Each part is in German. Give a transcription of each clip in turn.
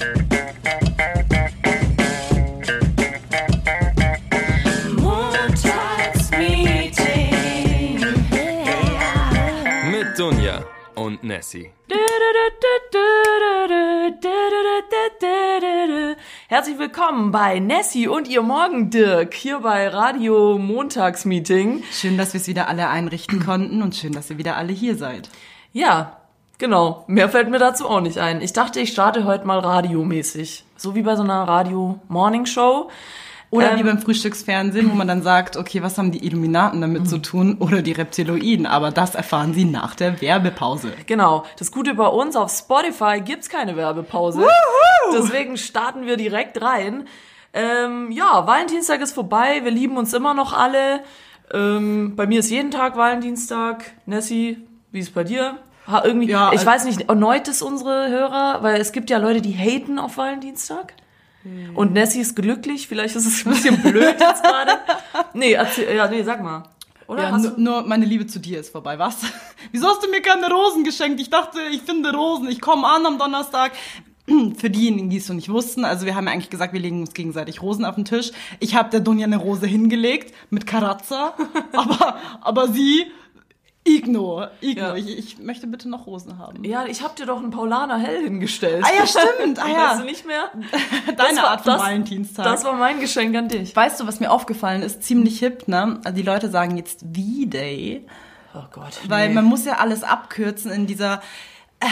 Montagsmeeting. Mit Dunja und Nessie. Herzlich willkommen bei Nessie und ihr Morgen Dirk hier bei Radio Montagsmeeting. Schön, dass wir es wieder alle einrichten konnten und schön, dass ihr wieder alle hier seid. Ja, genau. Mehr fällt mir dazu auch nicht ein. Ich dachte, ich starte heute mal radiomäßig. So wie bei so einer Radio-Morning-Show. Oder Ähm, wie beim Frühstücksfernsehen, wo man dann sagt, okay, was haben die Illuminaten damit zu tun oder die Reptiloiden? Aber das erfahren sie nach der Werbepause. Genau. Das Gute bei uns auf Spotify gibt's keine Werbepause. Deswegen starten wir direkt rein. Ähm, ja, Valentinstag ist vorbei. Wir lieben uns immer noch alle. Ähm, bei mir ist jeden Tag Valentinstag. Nessie, wie ist bei dir? Irgendwie, Ja, ich also- weiß nicht, erneut es unsere Hörer, weil es gibt ja Leute, die haten auf Valentinstag. Hm. Und Nessie ist glücklich. Vielleicht ist es ein bisschen blöd jetzt gerade. Nee, erzähl, ja, nee, sag mal. Oder? Ja, nur, nur meine Liebe zu dir ist vorbei, was? Wieso hast du mir keine Rosen geschenkt? Ich dachte, ich finde Rosen. Ich komme an am Donnerstag. Für diejenigen, die es noch nicht wussten, also wir haben ja eigentlich gesagt, wir legen uns gegenseitig Rosen auf den Tisch. Ich habe der Dunja eine Rose hingelegt mit Karazza, aber, aber sie, Igno, Igno, Ja. ich, ich möchte bitte noch Rosen haben. Ja, ich hab dir doch einen Paulaner Hell hingestellt. Ah ja, stimmt, ah ja. Weißt du nicht mehr? Deine Das war- Art von das- Valentinstag. Das war mein Geschenk an dich. weißt du, was mir aufgefallen ist? Ziemlich hip, ne? Also die Leute sagen jetzt V-Day. Oh Gott. Weil nee. man muss ja alles abkürzen in dieser äh,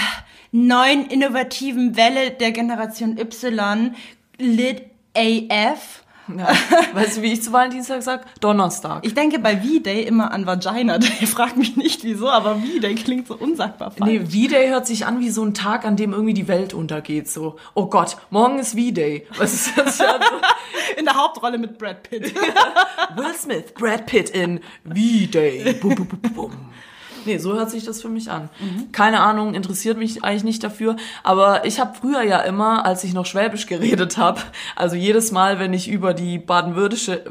neuen innovativen Welle der Generation Y, Lit AF. Ja. Weißt du, wie ich zu Valentinstag sag? Donnerstag. Ich denke bei V-Day immer an Vagina Day. Frag mich nicht wieso, aber V-Day klingt so unsagbar falsch. Nee, V-Day hört sich an wie so ein Tag, an dem irgendwie die Welt untergeht. So, oh Gott, morgen ist V-Day. Was ist das? Ja, so, In der Hauptrolle mit Brad Pitt. Will Smith, Brad Pitt in V-Day. Bum, bum, bum, bum. Nee, so hört sich das für mich an. Keine Ahnung, interessiert mich eigentlich nicht dafür. Aber ich habe früher ja immer, als ich noch Schwäbisch geredet habe, also jedes Mal, wenn ich über die baden-württembergische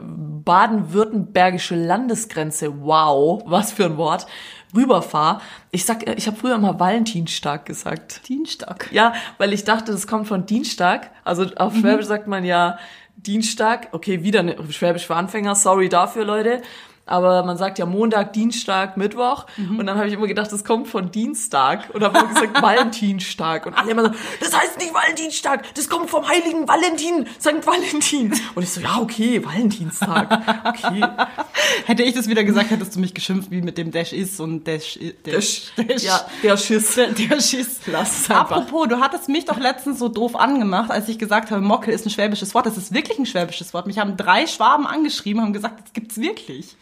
baden-württembergische Landesgrenze, wow, was für ein Wort, rüberfahre, ich sag, ich habe früher immer Valentinstag gesagt. Dienstag. Ja, weil ich dachte, das kommt von Dienstag. Also auf Schwäbisch sagt man ja Dienstag. Okay, wieder ne, Schwäbisch für Anfänger. Sorry dafür, Leute. Aber man sagt ja Montag, Dienstag, Mittwoch. Und dann habe ich immer gedacht, das kommt von Dienstag. Und habe immer gesagt Valentinstag. Und alle immer so, das heißt nicht Valentinstag, das kommt vom heiligen Valentin, St. Valentin. Und ich so, ja, okay, Valentinstag. Okay. Hätte ich das wieder gesagt, hättest du mich geschimpft, wie mit dem Dash ist und Dash, Dash, Dash. Ja, der Schiss. Der, der Schiss. Lass es einfach. Apropos, du hattest mich doch letztens so doof angemacht, als ich gesagt habe, Mockel ist ein schwäbisches Wort. Das ist wirklich ein schwäbisches Wort. Mich haben drei Schwaben angeschrieben, haben gesagt, das gibt's wirklich.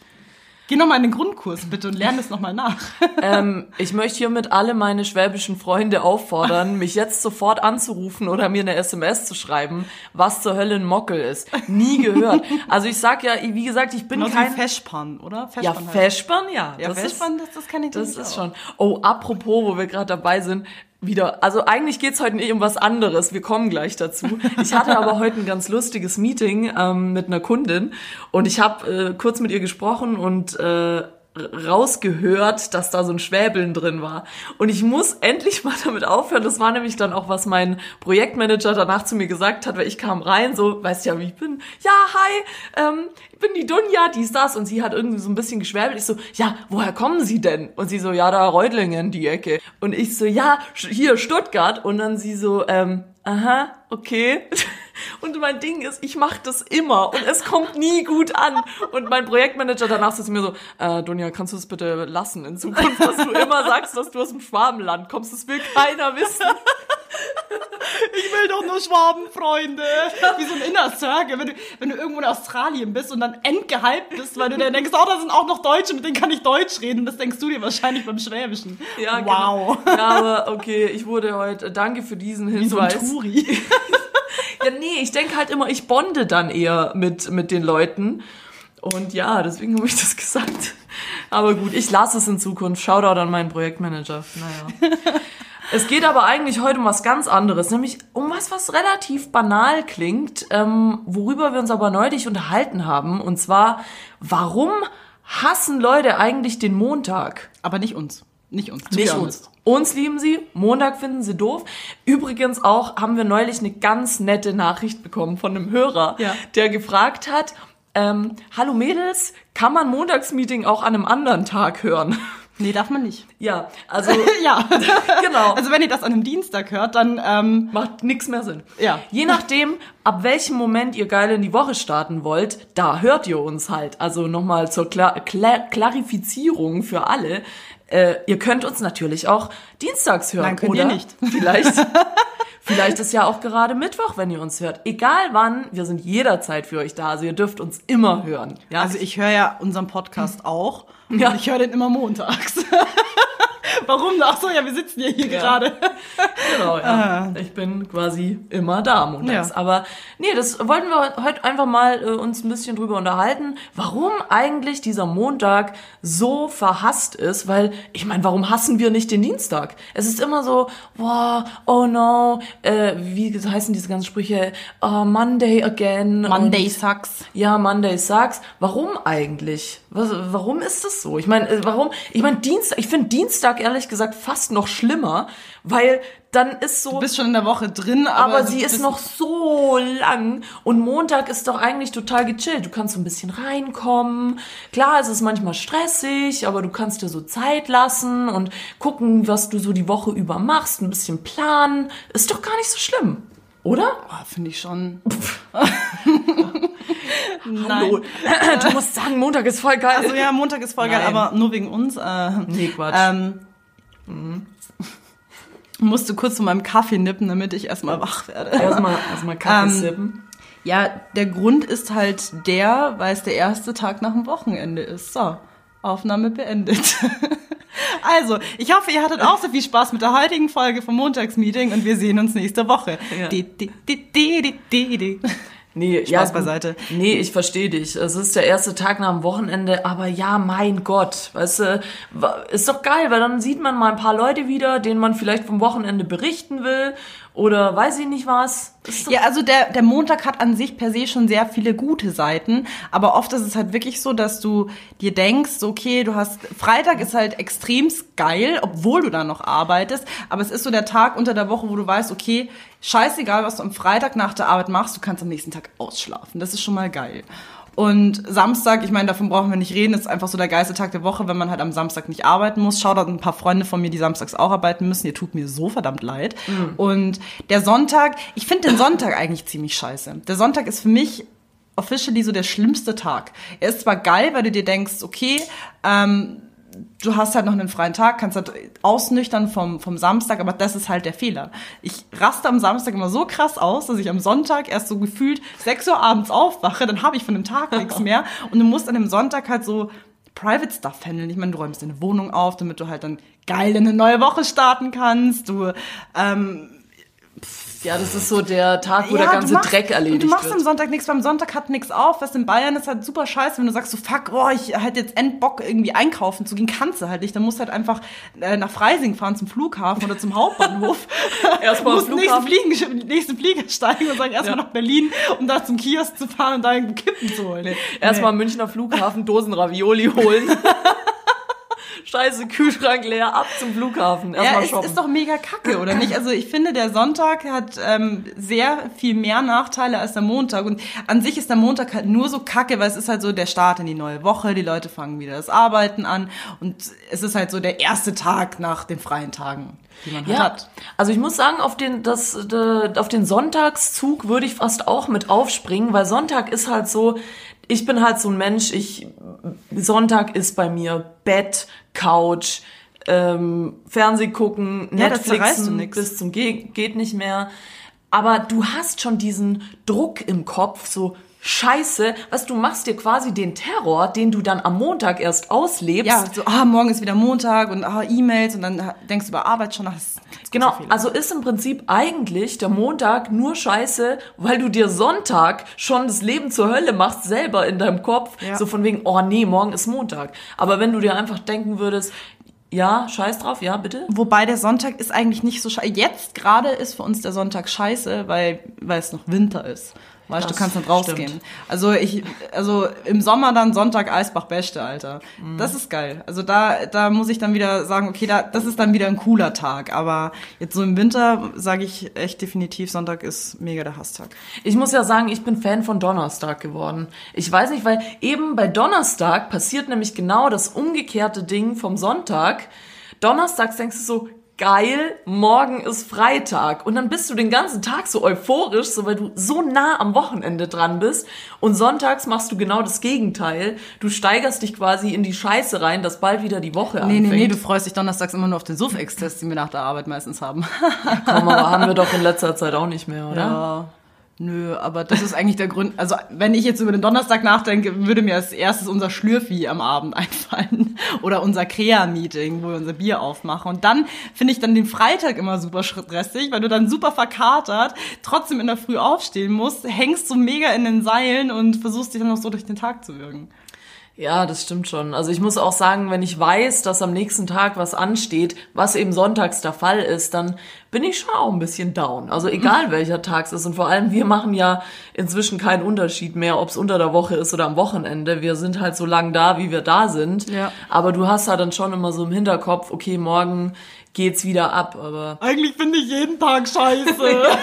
Geh nochmal in den Grundkurs bitte und lerne es nochmal nach. Ähm, ich möchte hiermit alle meine schwäbischen Freunde auffordern, mich jetzt sofort anzurufen oder mir eine SMS zu schreiben, was zur Hölle ein Mockel ist. Nie gehört. Also ich sag ja, wie gesagt, ich bin Genauso wie kein... Feschpan, oder? Ja, heißt- Feschbahn, ja. Ja, das Feschpan, ist, das, das kann ich das ist auch. schon. Oh, apropos, wo wir gerade dabei sind, wieder, also eigentlich geht's heute nicht um was anderes, wir kommen gleich dazu. Ich hatte aber heute ein ganz lustiges Meeting ähm, mit einer Kundin und ich habe äh, kurz mit ihr gesprochen und äh, rausgehört, dass da so ein Schwäbeln drin war. Und ich muss endlich mal damit aufhören. Das war nämlich dann auch, was mein Projektmanager danach zu mir gesagt hat, weil ich kam rein, so, weißt ja, wie ich bin. Ja, hi, ähm, ich bin die Dunja, dies, das. Und sie hat irgendwie so ein bisschen geschwäbelt. Ich so, ja, woher kommen Sie denn? Und sie so, ja, da Reutlingen, die Ecke. Und ich so, ja, hier Stuttgart. Und dann sie so, ähm, aha, okay. Und mein Ding ist, ich mache das immer und es kommt nie gut an. Und mein Projektmanager danach sagt mir so, äh, Dunja, kannst du das bitte lassen in Zukunft, dass du immer sagst, dass du aus dem Schwabenland kommst. Das will keiner wissen. Ich will doch nur Schwabenfreunde. Wie so ein Inner Circle. Wenn du, wenn du irgendwo in Australien bist und dann endgehypt bist, weil du dir denkst, oh, da sind auch noch Deutsche, mit denen kann ich Deutsch reden. Das denkst du dir wahrscheinlich beim Schwäbischen. Ja, wow. Genau. Ja, aber okay, ich wurde heute, danke für diesen Wie so ein Hinweis. Ja, nee, ich denke halt immer, ich bonde dann eher mit, mit den Leuten. Und ja, deswegen habe ich das gesagt. Aber gut, ich lasse es in Zukunft. Shoutout an meinen Projektmanager. Naja. Es geht aber eigentlich heute um was ganz anderes, nämlich um was, was relativ banal klingt, ähm, worüber wir uns aber neulich unterhalten haben. Und zwar, warum hassen Leute eigentlich den Montag? Aber nicht uns. Nicht uns. Nicht uns. Uns lieben sie, Montag finden sie doof. Übrigens auch haben wir neulich eine ganz nette Nachricht bekommen von einem Hörer, Ja. der gefragt hat, ähm, hallo Mädels, kann man Montagsmeeting auch an einem anderen Tag hören? Nee, darf man nicht. ja, also Ja. genau. Also wenn ihr das an einem Dienstag hört, dann ähm, macht nix mehr Sinn. Ja. Je nachdem, ab welchem Moment ihr geil in die Woche starten wollt, da hört ihr uns halt. Also nochmal zur Kla Kla Klarifizierung für alle. Äh, ihr könnt uns natürlich auch dienstags hören. Nein, könnt oder ihr nicht. Vielleicht, vielleicht ist ja auch gerade Mittwoch, wenn ihr uns hört. Egal wann, wir sind jederzeit für euch da. Also ihr dürft uns immer hören. Ja, Also ich höre ja unseren Podcast auch. Ja. Und ich höre den immer montags. Warum? Ach so, ja, wir sitzen ja hier Ja. gerade. Genau, ja. Ich bin quasi immer da montags. Ah. Ja. Aber nee, das wollten wir heute einfach mal äh, uns ein bisschen drüber unterhalten, warum eigentlich dieser Montag so verhasst ist, weil ich meine, warum hassen wir nicht den Dienstag? Es ist immer so, wow, oh no, äh, wie heißen diese ganzen Sprüche? Oh, Monday again. Monday Und, sucks. ja, Monday sucks. Warum eigentlich? Was, warum ist das so? Ich meine, äh, warum? Ich meine, Dienstag, ich finde Dienstag ehrlich gesagt fast noch schlimmer, weil dann ist so. Du bist schon in der Woche drin, aber, aber sie ist noch so lang und Montag ist doch eigentlich total gechillt. Du kannst so ein bisschen reinkommen. Klar, es ist manchmal stressig, aber du kannst dir so Zeit lassen und gucken, was du so die Woche über machst, ein bisschen planen. Ist doch gar nicht so schlimm, oder? Oh, finde ich schon. Hallo. Du musst sagen, Montag ist voll geil. Also ja, Montag ist voll geil, Nein. aber nur wegen uns. Äh, Nee, Quatsch. Ähm, musste kurz von meinem Kaffee nippen, damit ich erstmal wach werde. Erstmal erstmal Kaffee Ähm, sippen. Ja, der Grund ist halt der, weil es der erste Tag nach dem Wochenende ist. So, Aufnahme beendet. Also, ich hoffe, ihr hattet auch so viel Spaß mit der heutigen Folge vom Montagsmeeting und wir sehen uns nächste Woche. Ja. Di, di, di. Nee, Spaß gut. beiseite. Nee, ich verstehe dich. Es ist der erste Tag nach dem Wochenende, aber ja, mein Gott, weißt du, ist doch geil, weil dann sieht man mal ein paar Leute wieder, denen man vielleicht vom Wochenende berichten will oder weiß ich nicht was. Ja, also der, der Montag hat an sich per se schon sehr viele gute Seiten, aber oft ist es halt wirklich so, dass du dir denkst, okay, du hast, Freitag ist halt extremst geil, obwohl du da noch arbeitest, aber es ist so der Tag unter der Woche, wo du weißt, okay, scheißegal, was du am Freitag nach der Arbeit machst, du kannst am nächsten Tag ausschlafen. Das ist schon mal geil. Und Samstag, ich meine, davon brauchen wir nicht reden, ist einfach so der geilste Tag der Woche, wenn man halt am Samstag nicht arbeiten muss. Schaut ein paar Freunde von mir, die samstags auch arbeiten müssen. Ihr tut mir so verdammt leid. Und der Sonntag, ich finde den Sonntag eigentlich ziemlich scheiße. Der Sonntag ist für mich officially so der schlimmste Tag. Er ist zwar geil, weil du dir denkst, okay, ähm, du hast halt noch einen freien Tag, kannst halt ausnüchtern vom, vom Samstag, aber das ist halt der Fehler. Ich raste am Samstag immer so krass aus, dass ich am Sonntag erst so gefühlt 6 Uhr abends aufwache, dann habe ich von dem Tag nichts mehr und du musst an dem Sonntag halt so Private Stuff handeln. Ich meine, du räumst deine Wohnung auf, damit du halt dann geil in eine neue Woche starten kannst. Du ähm, ja, das ist so der Tag, wo ja, der ganze machst- Dreck erledigt Und du machst wird. am Sonntag nichts, beim Sonntag hat nichts auf. Was in Bayern ist halt super scheiße, wenn du sagst so, fuck, oh, ich hätte jetzt end Bock irgendwie einkaufen zu gehen, kannst du halt nicht. Dann musst du halt einfach äh, nach Freising fahren zum Flughafen oder zum Hauptbahnhof. Erstmal musst nächsten. Fliegen, nächsten Flieger steigen und sagen erstmal Ja. nach Berlin, um da zum Kiosk zu fahren und da irgendwo Kippen zu holen. Erstmal am Münchner Flughafen Dosen Ravioli holen. Scheiße, Kühlschrank leer, ab zum Flughafen. Ja, Erstmal es shoppen. ist doch mega kacke, oder nicht? Also ich finde, der Sonntag hat ähm, sehr viel mehr Nachteile als der Montag. Und an sich ist der Montag halt nur so kacke, weil es ist halt so der Start in die neue Woche, die Leute fangen wieder das Arbeiten an und es ist halt so der erste Tag nach den freien Tagen, die man halt Ja, hat. also ich muss sagen, auf den, das, de, auf den Sonntagszug würde ich fast auch mit aufspringen, weil Sonntag ist halt so, ich bin halt so ein Mensch, ich, Sonntag ist bei mir Bett, Couch, ähm, Fernseh gucken, Ja, Netflixen bis zum Ge geht nicht mehr. Aber du hast schon diesen Druck im Kopf, so Scheiße, was du machst dir quasi den Terror, den du dann am Montag erst auslebst. Ja, so, ah, morgen ist wieder Montag und ah, E-Mails und dann denkst du über Arbeit schon, ach, das ist ein ganz Genau, Fehler. also ist im Prinzip eigentlich der Montag nur scheiße, weil du dir Sonntag schon das Leben zur Hölle machst, selber in deinem Kopf. Ja. So von wegen, oh nee, morgen ist Montag. Aber wenn du dir einfach denken würdest, ja, scheiß drauf, ja, bitte. Wobei der Sonntag ist eigentlich nicht so scheiße. Jetzt gerade ist für uns der Sonntag scheiße, weil, weil es noch Winter ist. Weißt du, Das du kannst nicht stimmt. rausgehen. Also ich, also im Sommer dann Sonntag Eisbach Beste, Alter. Mhm. Das ist geil. Also da, da muss ich dann wieder sagen, okay, da, das ist dann wieder ein cooler Tag. Aber jetzt so im Winter sage ich echt definitiv, Sonntag ist mega der Hasstag. Ich muss ja sagen, ich bin Fan von Donnerstag geworden. Ich weiß nicht, weil eben bei Donnerstag passiert nämlich genau das umgekehrte Ding vom Sonntag. Donnerstags denkst du so, geil, morgen ist Freitag. Und dann bist du den ganzen Tag so euphorisch, so weil du so nah am Wochenende dran bist. Und sonntags machst du genau das Gegenteil. Du steigerst dich quasi in die Scheiße rein, dass bald wieder die Woche Nee, anfängt. nee, nee, du freust dich donnerstags immer nur auf den Suff-Ex-Test, den wir nach der Arbeit meistens haben. Komm, aber haben wir doch in letzter Zeit auch nicht mehr, oder? Ja. Nö, aber das ist eigentlich der Grund. Also, wenn ich jetzt über den Donnerstag nachdenke, würde mir als erstes unser Schlürfi am Abend einfallen. Oder unser Krea-Meeting, wo wir unser Bier aufmachen. Und dann finde ich dann den Freitag immer super stressig, weil du dann super verkatert, trotzdem in der Früh aufstehen musst, hängst so mega in den Seilen und versuchst dich dann noch so durch den Tag zu würgen. Ja, das stimmt schon. Also ich muss auch sagen, wenn ich weiß, dass am nächsten Tag was ansteht, was eben sonntags der Fall ist, dann bin ich schon auch ein bisschen down. Also egal welcher Tag es ist. Und vor allem, wir machen ja inzwischen keinen Unterschied mehr, ob es unter der Woche ist oder am Wochenende. Wir sind halt so lang da, wie wir da sind. Ja. Aber du hast halt dann schon immer so im Hinterkopf, okay, morgen geht's wieder ab. Aber Eigentlich finde ich jeden Tag scheiße.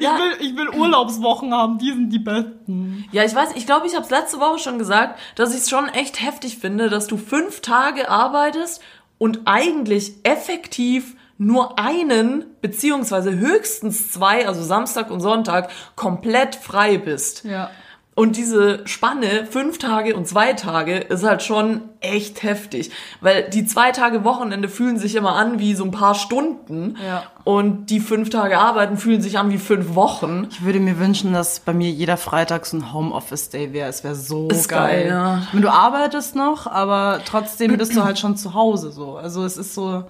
Ja. ich, will, ich will Urlaubswochen haben, die sind die besten. Ja, ich weiß, ich glaube, ich habe es letzte Woche schon gesagt, dass ich es schon echt heftig finde, dass du fünf Tage arbeitest und eigentlich effektiv nur einen beziehungsweise höchstens zwei, also Samstag und Sonntag, komplett frei bist. Ja. Und diese Spanne, fünf Tage und zwei Tage, ist halt schon echt heftig. Weil die zwei Tage Wochenende fühlen sich immer an wie so ein paar Stunden. Ja. Und die fünf Tage Arbeiten fühlen sich an wie fünf Wochen. Ich würde mir wünschen, dass bei mir jeder Freitag so ein Homeoffice-Day wäre. Es wäre so Ist geil. geil, ja. Du arbeitest noch, aber trotzdem bist du halt schon zu Hause so. Also es ist so.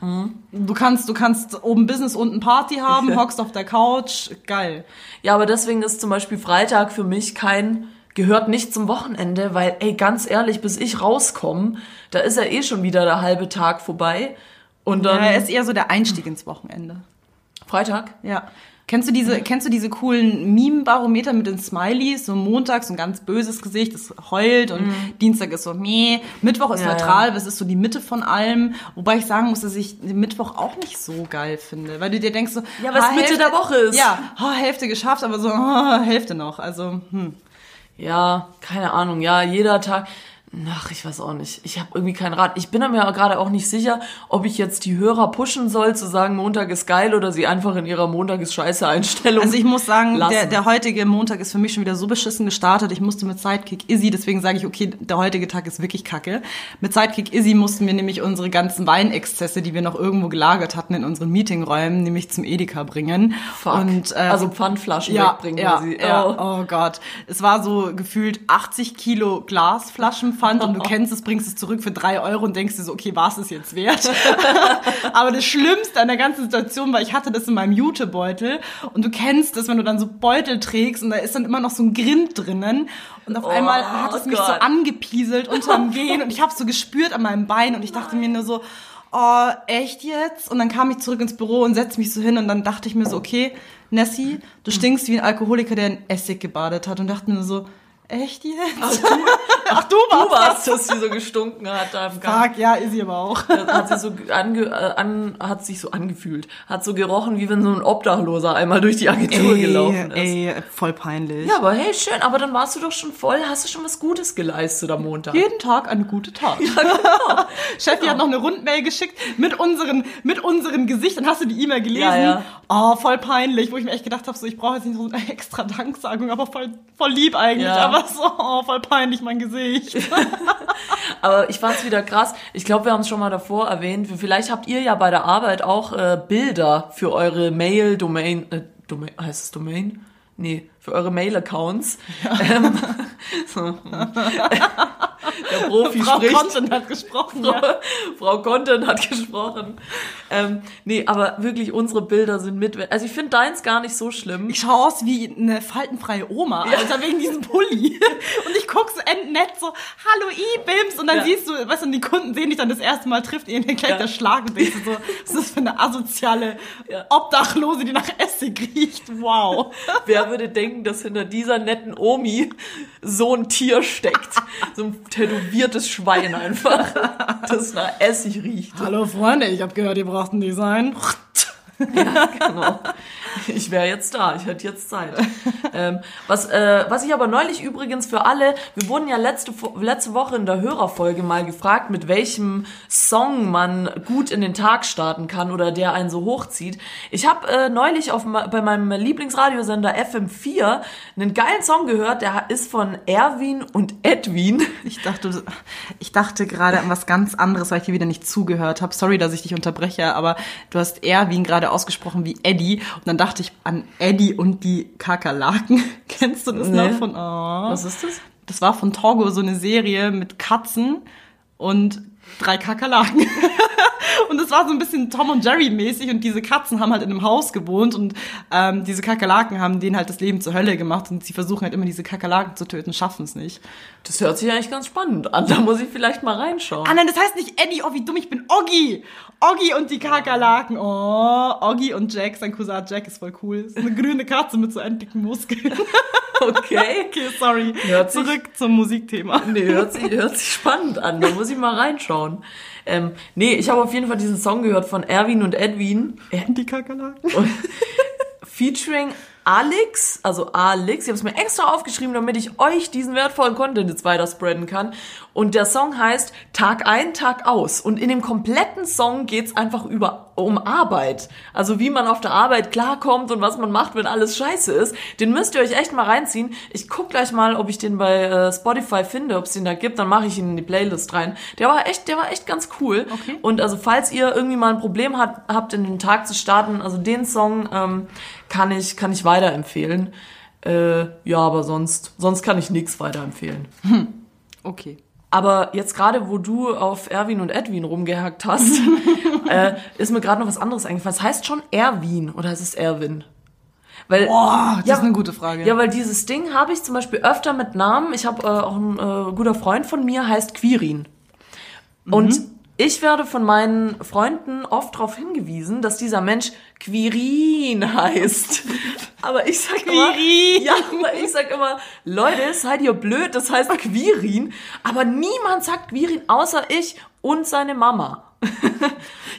Du kannst, du kannst oben Business, unten Party haben, hockst auf der Couch, geil. Ja, aber deswegen ist zum Beispiel Freitag für mich kein, gehört nicht zum Wochenende, weil, ey, ganz ehrlich, bis ich rauskomme, da ist ja eh schon wieder der halbe Tag vorbei. Und dann Ja, ist eher so der Einstieg ins Wochenende. Freitag. Ja. Kennst du diese, kennst du diese coolen Meme-Barometer mit den Smileys? So Montag so ein ganz böses Gesicht, das heult und Dienstag ist so meh. Mittwoch ist Mhm. Ja, neutral, das ist so die Mitte von allem. Wobei ich sagen muss, dass ich Mittwoch auch nicht so geil finde. Weil du dir denkst so, Ja, es ah, Mitte der Woche ist. Ja, ah, Hälfte geschafft, aber so ah, Hälfte noch. Also, hm. Ja, keine Ahnung. Ja, jeder Tag. Ach, ich weiß auch nicht. Ich habe irgendwie keinen Rat. Ich bin mir gerade auch nicht sicher, ob ich jetzt die Hörer pushen soll, zu sagen, Montag ist geil oder sie einfach in ihrer Montag ist scheiße Einstellung. Also ich muss sagen, der, der heutige Montag ist für mich schon wieder so beschissen gestartet. Ich musste mit Sidekick Izzy, deswegen sage ich, okay, der heutige Tag ist wirklich kacke. Mit Sidekick Izzy mussten wir nämlich unsere ganzen Weinexzesse, die wir noch irgendwo gelagert hatten in unseren Meetingräumen, nämlich zum Edeka bringen. Fuck. Und, äh, also Pfandflaschen ja, wegbringen. ja, sie, ja. oh. Oh Gott. Es war so gefühlt 80 Kilo Glasflaschenpfand und du kennst es, bringst es zurück für drei Euro und denkst dir so, okay, war es es jetzt wert? Aber das Schlimmste an der ganzen Situation war, ich hatte das in meinem Jutebeutel und du kennst das, wenn du dann so Beutel trägst und da ist dann immer noch so ein Grind drinnen und auf einmal hat es mich so Gott. angepieselt unterm Gehen und ich habe so gespürt an meinem Bein und ich dachte mir nur so, oh, echt jetzt? Und dann kam ich zurück ins Büro und setzte mich so hin und dann dachte ich mir so, okay, Nessie, du stinkst wie ein Alkoholiker, der in Essig gebadet hat und dachte mir so, echt jetzt? Ach, du Du warst warst, dass sie so gestunken hat da im Gang. Fuck, ja, ist sie aber auch. hat sie so ange, äh, an, hat sich so angefühlt, hat so gerochen, wie wenn so ein Obdachloser einmal durch die Agentur gelaufen ist. ey, voll peinlich. Ja, aber hey, schön, aber dann warst du doch schon voll, hast du schon was Gutes geleistet am Montag. Jeden Tag eine gute Tat. Cheffi hat noch eine Rundmail geschickt mit unseren, mit unseren Gesichtern. Hast du die E-Mail gelesen? Ja, ja. Oh, voll peinlich, wo ich mir echt gedacht habe, so, ich brauche jetzt nicht so eine extra Danksagung, aber voll, voll lieb eigentlich. Ja. Aber so, oh, voll peinlich, mein Gesicht. Aber ich fand's wieder krass. Ich glaube, wir haben es schon mal davor erwähnt. Vielleicht habt ihr ja bei der Arbeit auch äh, Bilder für eure Mail-Domain, äh, Domain, heißt es Domain? Nee, für eure Mail-Accounts. Ähm, so, hm. Der Profi Frau spricht. Content hat gesprochen. Frau, Ja. Frau Content hat gesprochen. Ähm, nee, aber wirklich, unsere Bilder sind mit. Also ich finde deins gar nicht so schlimm. Ich schaue aus wie eine faltenfreie Oma, Alter, wegen diesem Pulli. Und ich guck so nett so, hallo I-Bims. Und dann Ja. siehst du, weißt du, die Kunden sehen dich dann das erste Mal, trifft ihr gleich Ja. der Schlag und denkst so, was ist das für eine asoziale Ja. Obdachlose, die nach Essig riecht. Wow. Wer würde denken, dass hinter dieser netten Omi so ein Tier steckt? So ein tätowiertes Schwein einfach, das nach Essig riecht. Hallo Freunde, ich habe gehört, ihr braucht ein Design. Genau. Ich wäre jetzt da, ich hätte jetzt Zeit. ähm, was, äh, was ich aber neulich übrigens für alle, wir wurden ja letzte, letzte Woche in der Hörerfolge mal gefragt, mit welchem Song man gut in den Tag starten kann oder der einen so hochzieht. Ich habe äh, neulich auf, bei meinem Lieblingsradiosender FM4 einen geilen Song gehört, der ist von Erwin und Edwin. Ich dachte, ich dachte gerade an was ganz anderes, weil ich dir wieder nicht zugehört habe. Sorry, dass ich dich unterbreche, aber du hast Erwin gerade ausgesprochen wie Eddie und dann dachte ich an Eddie und die Kakerlaken. Kennst du das Nee. noch von? Oh. Was ist das? Das war von Togo so eine Serie mit Katzen und drei Kakerlaken. und es war so ein bisschen Tom und Jerry mäßig und diese Katzen haben halt in einem Haus gewohnt und ähm, diese Kakerlaken haben denen halt das Leben zur Hölle gemacht und sie versuchen halt immer diese Kakerlaken zu töten, schaffen es nicht. Das hört sich eigentlich ganz spannend an. Da muss ich vielleicht mal reinschauen. Ah nein, das heißt nicht Eddie, oh wie dumm, ich bin Oggi. Oggi und die Kakerlaken. Oh, Oggi und Jack, sein Cousin Jack ist voll cool. Ist eine grüne Katze mit so einen dicken Muskeln. Okay. okay, sorry. Hört sich- Zurück zum Musikthema. Nee, hört sich, hört sich spannend an. Da muss ich mal reinschauen. Ähm, nee, ich habe auf jeden Fall diesen Song gehört von Erwin und Edwin. Äh, Die Kakerlaken. featuring Alex, also Alex. Ich habe es mir extra aufgeschrieben, damit ich euch diesen wertvollen Content jetzt weiter spreaden kann. Und der Song heißt Tag ein, Tag aus. Und in dem kompletten Song geht's einfach über um Arbeit. Also wie man auf der Arbeit klarkommt und was man macht, wenn alles scheiße ist. Den müsst ihr euch echt mal reinziehen. Ich guck gleich mal, ob ich den bei äh, Spotify finde, ob es den da gibt. Dann mache ich ihn in die Playlist rein. Der war echt, der war echt ganz cool. Okay. Und also falls ihr irgendwie mal ein Problem hat, habt, in den Tag zu starten, also den Song ähm, kann ich kann ich weiterempfehlen. Äh, ja, aber sonst sonst kann ich nichts weiterempfehlen. Okay. Aber jetzt gerade, wo du auf Erwin und Edwin rumgehackt hast, äh, ist mir gerade noch was anderes eingefallen. Es heißt schon Erwin oder ist es Erwin? Weil, Boah, das Ja, ist eine gute Frage. ja, weil dieses Ding habe ich zum Beispiel öfter mit Namen. Ich habe äh, auch ein äh, guter Freund von mir, heißt Quirin. Und ich werde von meinen Freunden oft darauf hingewiesen, dass dieser Mensch Quirin heißt. Aber ich sag immer, Quirin. ja, aber ich sag immer, Leute, seid ihr blöd, das heißt Quirin. Aber niemand sagt Quirin, außer ich und seine Mama.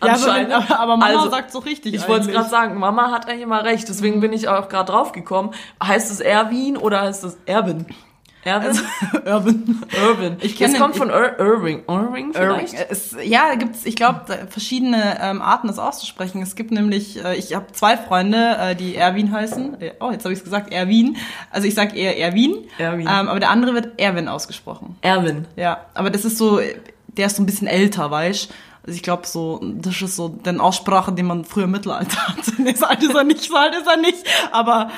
Ja, aber, aber, Mama Also, sagt so richtig. Ich wollte es gerade sagen, Mama hat eigentlich immer recht, deswegen bin ich auch gerade drauf gekommen. Heißt es Erwin oder heißt es Erwin? Erwin? Urban. Irvin. Ich kenn Es kommt von Ir Irving. Irving vielleicht? Irving. Es, ja, gibt's, ich glaube, verschiedene ähm, Arten, das auszusprechen. Es gibt nämlich, äh, ich habe zwei Freunde, äh, die Erwin heißen. Oh, jetzt habe ich es gesagt, Erwin. Also ich sage eher Erwin. Erwin. Ähm, aber der andere wird Erwin ausgesprochen. Erwin. Ja, aber das ist so, der ist so ein bisschen älter, weißt Also ich glaube so, das ist so den Aussprache, den man früher im Mittelalter hatte. Nee, so alt ist er nicht, so alt ist er nicht, aber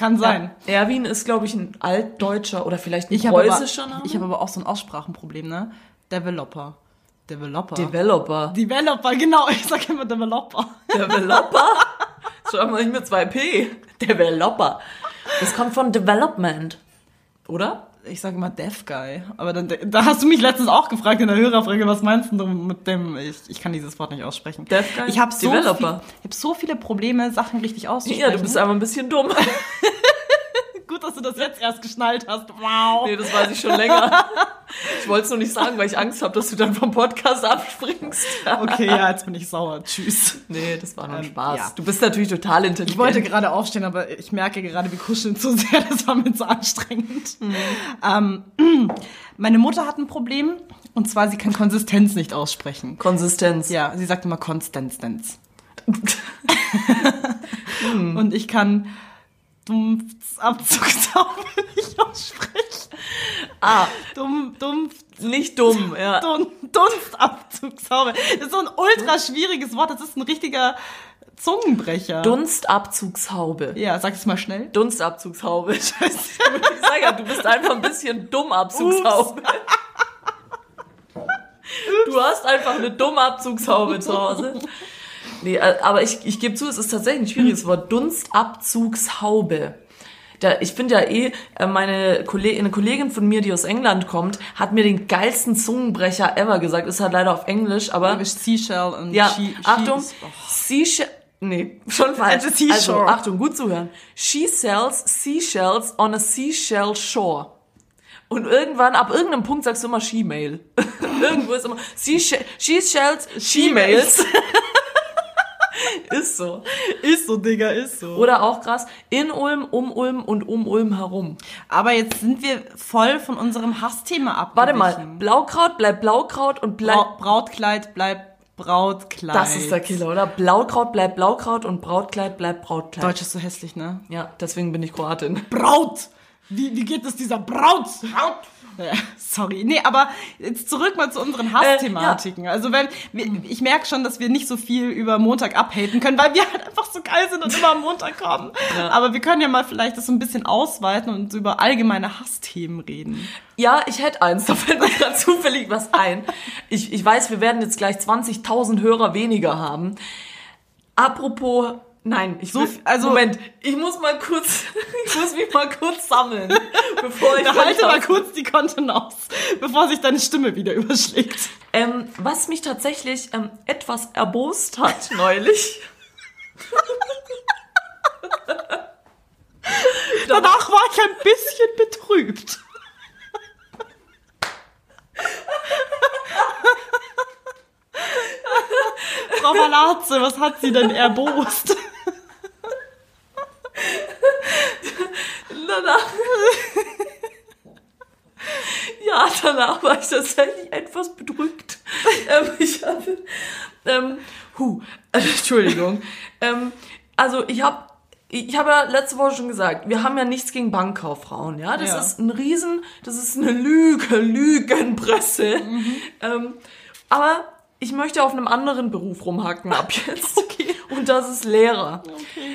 kann sein. Ja. Erwin ist, glaube ich, ein altdeutscher oder vielleicht ein Ich habe aber, preußischer Name. ich habe aber auch so ein Aussprachenproblem, ne? Developer. Developer. Developer. Developer, genau. Ich sage immer Developer. Developer? Schau mal nicht mit zwei P. Developer. Das kommt von Development. Oder? Ich sage immer Deaf Guy. Aber dann, da hast du mich letztens auch gefragt in der Hörerfrage, was meinst du mit dem, ich, ich kann dieses Wort nicht aussprechen. Deaf Guy? Ich habe so, Developer. viel, ich hab so viele Probleme, Sachen richtig auszusprechen. Ja, du bist einfach ein bisschen dumm. Gut, dass du das jetzt erst geschnallt hast. Wow. Nee, das weiß ich schon länger. Ich wollte es nur nicht sagen, weil ich Angst habe, dass du dann vom Podcast abspringst. Okay, ja, jetzt bin ich sauer. Tschüss. Nee, das war nur ein Ähm, Spaß. ja. Du bist natürlich total intelligent. Ich wollte gerade aufstehen, aber ich merke gerade, wir kuscheln zu sehr. Das war mir zu anstrengend. Ähm, meine Mutter hat ein Problem. Und zwar, sie kann Konsistenz nicht aussprechen. Konsistenz. Ja, sie sagt immer Konstanz. Und ich kann Dumpfabzugshaube nicht aussprechen. Ah, Dumm, dumpf, nicht dumm, ja. Dun Dunstabzugshaube. Das ist so ein ultra schwieriges Wort. Das ist ein richtiger Zungenbrecher. Dunstabzugshaube. ja, sag es mal schnell. Dunstabzugshaube. Scheiße. Ich sag ja, du bist einfach ein bisschen dumm Abzugshaube. Du hast einfach eine dumme Abzugshaube zu Hause. Nee, äh, aber ich, ich gebe zu, es ist tatsächlich ein schwieriges Wort. Dunstabzugshaube. Da, ich finde ja eh, äh, meine Kollegin, eine Kollegin von mir, die aus England kommt, hat mir den geilsten Zungenbrecher ever gesagt. Ist halt leider auf Englisch, aber Seashell und ja, She, Achtung, She, oh. Seashell, nee, schon falsch. Also Achtung, gut zuhören. She sells seashells on a seashell shore. Und irgendwann, ab irgendeinem Punkt sagst du immer She-Mail. Irgendwo ist immer Seashell- She shells She-Mails. ist so. Ist so, Digga, ist so. Oder auch krass, in Ulm, um Ulm und um Ulm herum. Aber jetzt sind wir voll von unserem Hassthema ab. Warte mal, Blaukraut bleibt Blaukraut und bleibt... Bra Brautkleid bleibt Brautkleid. Das ist der Killer, oder? Blaukraut bleibt Blaukraut und Brautkleid bleibt Brautkleid. Deutsch ist so hässlich, ne? Ja, deswegen bin ich Kroatin. Braut! Wie, wie geht es dieser Braut? Braut! Ja, sorry. Nee, aber jetzt zurück mal zu unseren Hassthematiken. Also wenn wir, ich merke schon, dass wir nicht so viel über Montag abhaten können, weil wir halt einfach so geil sind und immer am Montag kommen. Aber wir können ja mal vielleicht das so ein bisschen ausweiten und über allgemeine Hassthemen reden. Ja, ich hätte eins, da fällt mir gerade zufällig was ein. Ich, ich weiß, wir werden jetzt gleich 20.000 Hörer weniger haben. Apropos, nein, ich So will, also- Moment, ich muss mal kurz, ich muss mich mal kurz sammeln, bevor ich halte mal aus- kurz die Kontenance, bevor sich deine Stimme wieder überschlägt. Ähm, was mich tatsächlich ähm, etwas erbost hat neulich. Danach war ich ein bisschen betrübt. Frau Malazze, was hat sie denn erbost? Danach. ja, danach war ich tatsächlich etwas bedrückt. ähm, ich hatte, ähm, hu, also, Entschuldigung. ähm, also ich habe ich habe ja letzte Woche schon gesagt, wir haben ja nichts gegen Bankkauffrauen, ja. Das Ja. ist ein Riesen, das ist eine Lüge, Lügenpresse. Ähm, aber ich möchte auf einem anderen Beruf rumhacken ab jetzt. Okay. Und das ist Lehrer.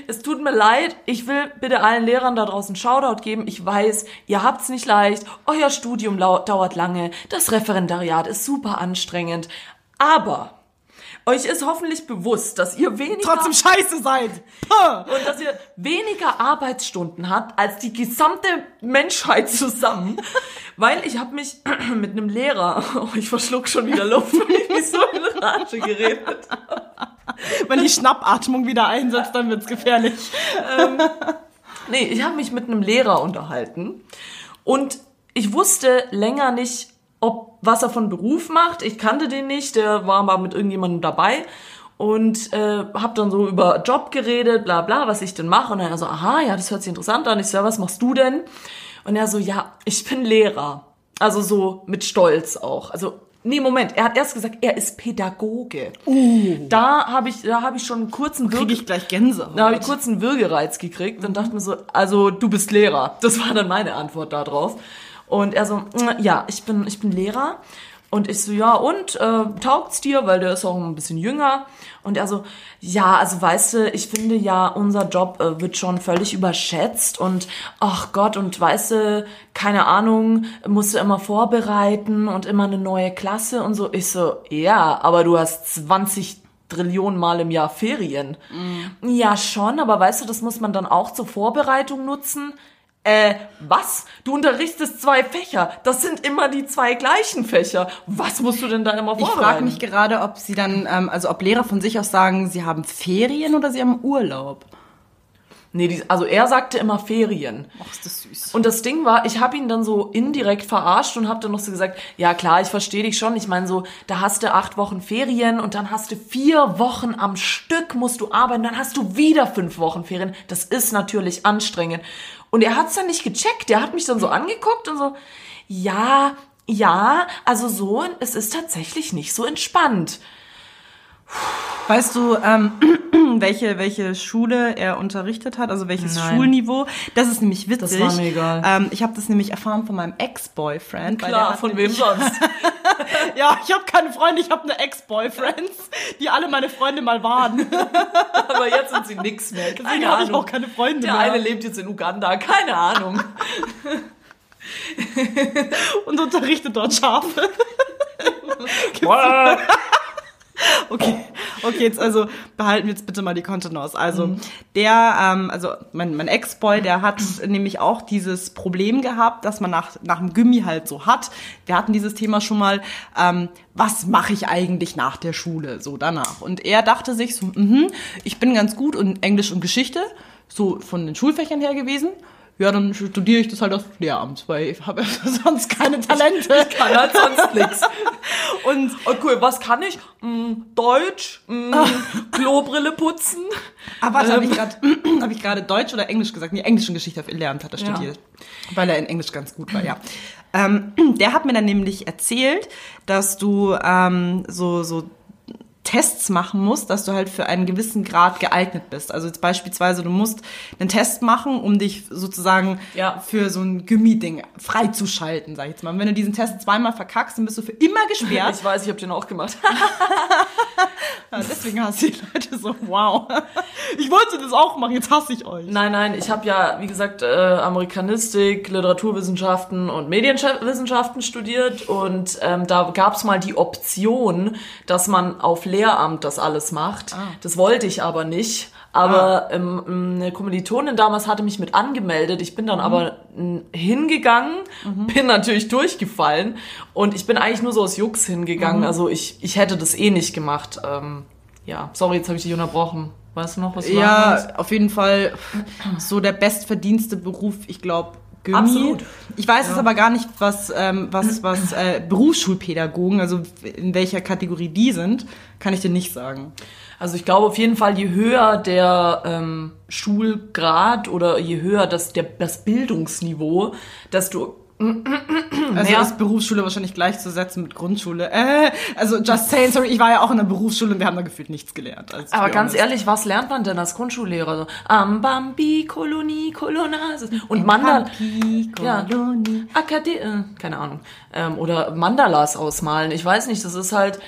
Es tut mir leid, ich will bitte allen Lehrern da draußen Shoutout geben. Ich weiß, ihr habt's nicht leicht, euer Studium dauert lange, das Referendariat ist super anstrengend. Aber euch ist hoffentlich bewusst, dass ihr weniger Trotzdem scheiße seid. Und dass ihr weniger Arbeitsstunden habt als die gesamte Menschheit zusammen. Weil ich habe mich mit einem Lehrer, oh, ich verschluck schon wieder Luft, weil ich mich so in Rage geredet Wenn die Schnappatmung wieder einsetzt, dann wird's gefährlich. Nee, ich habe mich mit einem Lehrer unterhalten und ich wusste länger nicht, ob was er von Beruf macht. Ich kannte den nicht, der war mal mit irgendjemandem dabei und äh, habe dann so über Job geredet, bla bla, was ich denn mache und er so, aha, ja, das hört sich interessant an. Ich so, ja, was machst du denn? Und er so, ja, ich bin Lehrer. Also so mit Stolz auch. Also nee, Moment, er hat erst gesagt, er ist Pädagoge. Da habe ich da habe ich schon einen kurzen Kriege ich gleich Gänsehaut. da habe ich kurz einen Würgereiz gekriegt und dachte mir so, also du bist Lehrer. Das war dann meine Antwort darauf. Und er so, "Mm, ja, ich bin, ich bin Lehrer. Und ich so, ja, und äh, taugt's dir, weil der ist auch ein bisschen jünger. Und er so, ja, also weißt du, ich finde ja, unser Job äh, wird schon völlig überschätzt und ach Gott, und weißt du, keine Ahnung, musst du immer vorbereiten und immer eine neue Klasse und so. Ich so, ja, aber du hast 20 Trillionen Mal im Jahr Ferien. Ja, schon, aber weißt du, das muss man dann auch zur Vorbereitung nutzen. Äh, was? Du unterrichtest zwei Fächer. Das sind immer die zwei gleichen Fächer. Was musst du denn da immer Ich vorbereiten? frage mich gerade, ob sie dann, ähm, also ob Lehrer von sich aus sagen, sie haben Ferien oder sie haben Urlaub. Nee, die, also er sagte immer Ferien. Ach, ist das süß. Und das Ding war, ich habe ihn dann so indirekt verarscht und habe dann noch so gesagt, ja klar, ich verstehe dich schon. Ich meine so, da hast du acht Wochen Ferien und dann hast du vier Wochen am Stück musst du arbeiten, dann hast du wieder fünf Wochen Ferien. Das ist natürlich anstrengend. Und er hat's dann nicht gecheckt. Der hat mich dann so angeguckt und so, ja, ja, also so, es ist tatsächlich nicht so entspannt. Weißt du, ähm, welche, welche Schule er unterrichtet hat, also welches Nein. Schulniveau? Das ist nämlich witzig. Das war mir egal. Ähm, ich habe das nämlich erfahren von meinem Ex-Boyfriend. der Klar, von wem sonst? Ja, ich habe keine Freunde, ich habe eine Ex-Boyfriends, die alle meine Freunde mal waren. Aber jetzt sind sie nix mehr. Deswegen Keine habe ich auch keine Freunde Der mehr. eine lebt jetzt in Uganda, keine Ahnung. und unterrichtet dort Schafe. Okay, okay, jetzt also behalten wir jetzt bitte mal die Kontenance. Also der, ähm, also mein, mein Ex-Boy, der hat nämlich auch dieses Problem gehabt, dass man nach, nach dem Gummi halt so hat. Wir hatten dieses Thema schon mal, ähm, was mache ich eigentlich nach der Schule, so danach. Und er dachte sich so, mhm, ich bin ganz gut in Englisch und Geschichte, so von den Schulfächern her gewesen. Ja, dann studiere ich das halt auf Lehramt, weil ich habe sonst keine Talente. Ich kann halt sonst nichts. Und Okay, was kann ich? Mm, Deutsch, mm, Klobrille putzen. Aber warte, habe Ähm. ich gerade hab ich Deutsch oder Englisch gesagt? Nee, Englisch und Geschichte auf Lehramt hat er Ja. studiert. Weil er in Englisch ganz gut war, ja. Ähm, der hat mir dann nämlich erzählt, dass du ähm, so, so Tests machen musst, dass du halt für einen gewissen Grad geeignet bist. Also jetzt beispielsweise, du musst einen Test machen, um dich sozusagen Ja. für so ein Gummi-Ding freizuschalten, sag ich jetzt mal. Und wenn du diesen Test zweimal verkackst, dann bist du für immer gesperrt. Ich weiß, ich habe den auch gemacht. Ja, deswegen hasse die Leute so, wow. Ich wollte das auch machen, jetzt hasse ich euch. Nein, nein, ich habe ja, wie gesagt, äh, Amerikanistik, Literaturwissenschaften und Medienwissenschaften studiert und ähm, da gab's mal die Option, dass man auf Lehramt das alles macht. Das wollte ich aber nicht. Aber ähm, eine Kommilitonin damals hatte mich mit angemeldet. Ich bin dann aber m, hingegangen, bin natürlich durchgefallen und ich bin eigentlich nur so aus Jux hingegangen. Also ich, ich hätte das eh nicht gemacht. Ähm, ja, sorry, jetzt habe ich dich unterbrochen. Weißt du noch, was du? Ja, auf jeden Fall so der bestverdienste Beruf, ich glaube, Gymi. Absolut. Ich weiß es aber gar nicht, was, ähm, was, was äh, Berufsschulpädagogen, also in welcher Kategorie die sind, kann ich dir nicht sagen. Also ich glaube auf jeden Fall, je höher der ähm, Schulgrad oder je höher das, der, das Bildungsniveau, desto Also Ja. ist Berufsschule wahrscheinlich gleichzusetzen mit Grundschule. Äh, also just saying, sorry, ich war ja auch in der Berufsschule und wir haben da gefühlt nichts gelernt. Also, Aber be ganz honest. ehrlich, was lernt man denn als Grundschullehrer? So, Am Bambi, Kolonie, Kolonas und Mandal. Ja. Kolonie. Akade äh, keine Ahnung. Ähm, oder Mandalas ausmalen. Ich weiß nicht, das ist halt.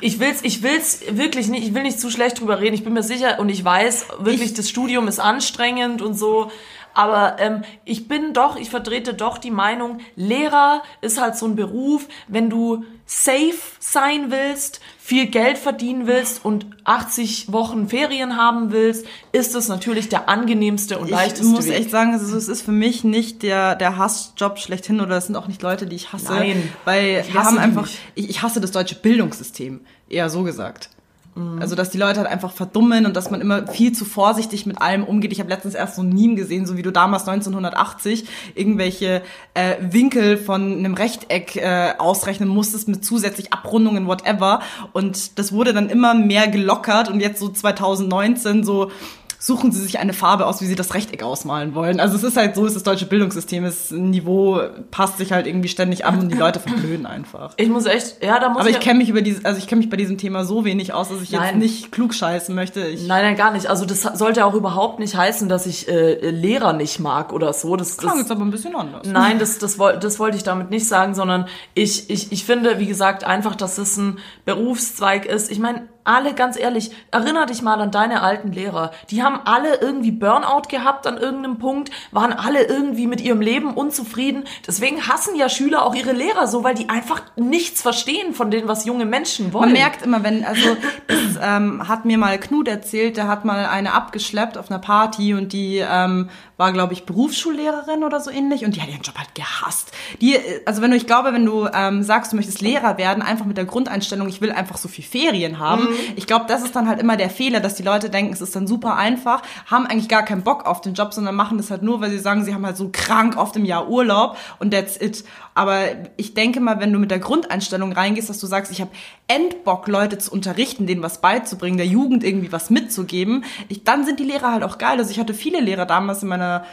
Ich will's, ich will's wirklich nicht, ich will nicht zu schlecht drüber reden. Ich bin mir sicher und ich weiß wirklich, das Studium ist anstrengend und so. Aber ähm, ich bin doch, ich vertrete doch die Meinung, Lehrer ist halt so ein Beruf, wenn du safe sein willst, viel Geld verdienen willst und 80 Wochen Ferien haben willst, ist es natürlich der angenehmste und Ich leichteste muss Weg. echt sagen, also es ist für mich nicht der, der Hassjob schlechthin oder es sind auch nicht Leute, die ich hasse. Nein, weil ich wir haben einfach, ich, ich hasse das deutsche Bildungssystem. Eher so gesagt. Mhm. Also, dass die Leute halt einfach verdummen und dass man immer viel zu vorsichtig mit allem umgeht. Ich habe letztens erst so ein Meme gesehen, so wie du damals 1980 irgendwelche äh, Winkel von einem Rechteck äh, ausrechnen musstest mit zusätzlich Abrundungen, whatever. Und das wurde dann immer mehr gelockert und jetzt so 2019 so suchen sie sich eine Farbe aus, wie sie das Rechteck ausmalen wollen. Also es ist halt so, ist das deutsche Bildungssystem, das Niveau passt sich halt irgendwie ständig an und die Leute verblöden einfach. Ich muss echt, ja, da muss Aber ich ja- kenne mich über dieses, also ich kenne mich bei diesem Thema so wenig aus, dass ich jetzt Nein. nicht klug scheißen möchte. Ich, Nein, nein, gar nicht. Also das sollte auch überhaupt nicht heißen, dass ich äh, Lehrer nicht mag oder so. Das, klang jetzt aber ein bisschen anders. Nein, das, das, woll- das wollte ich damit nicht sagen, sondern ich, ich, ich finde, wie gesagt, einfach, dass es ein Berufszweig ist. Ich meine, alle, ganz ehrlich, erinner dich mal an deine alten Lehrer. Die haben alle irgendwie Burnout gehabt an irgendeinem Punkt, waren alle irgendwie mit ihrem Leben unzufrieden. Deswegen hassen ja Schüler auch ihre Lehrer so, weil die einfach nichts verstehen von dem, was junge Menschen wollen. Man merkt immer, wenn, also das ähm, hat mir mal Knut erzählt, der hat mal eine abgeschleppt auf einer Party und die ähm, war, glaube ich, Berufsschullehrerin oder so ähnlich und die hat ihren Job halt gehasst. Die, also wenn du, ich glaube, wenn du ähm, sagst, du möchtest Lehrer werden, einfach mit der Grundeinstellung, ich will einfach so viel Ferien haben, ich glaube, das ist dann halt immer der Fehler, dass die Leute denken, es ist dann super einfach, haben eigentlich gar keinen Bock auf den Job, sondern machen das halt nur, weil sie sagen, sie haben halt so krank oft im Jahr Urlaub und that's it. Aber ich denke mal, wenn du mit der Grundeinstellung reingehst, dass du sagst, ich habe Endbock, Leute zu unterrichten, denen was beizubringen, der Jugend irgendwie was mitzugeben, ich, dann sind die Lehrer halt auch geil. Also ich hatte viele Lehrer damals in meiner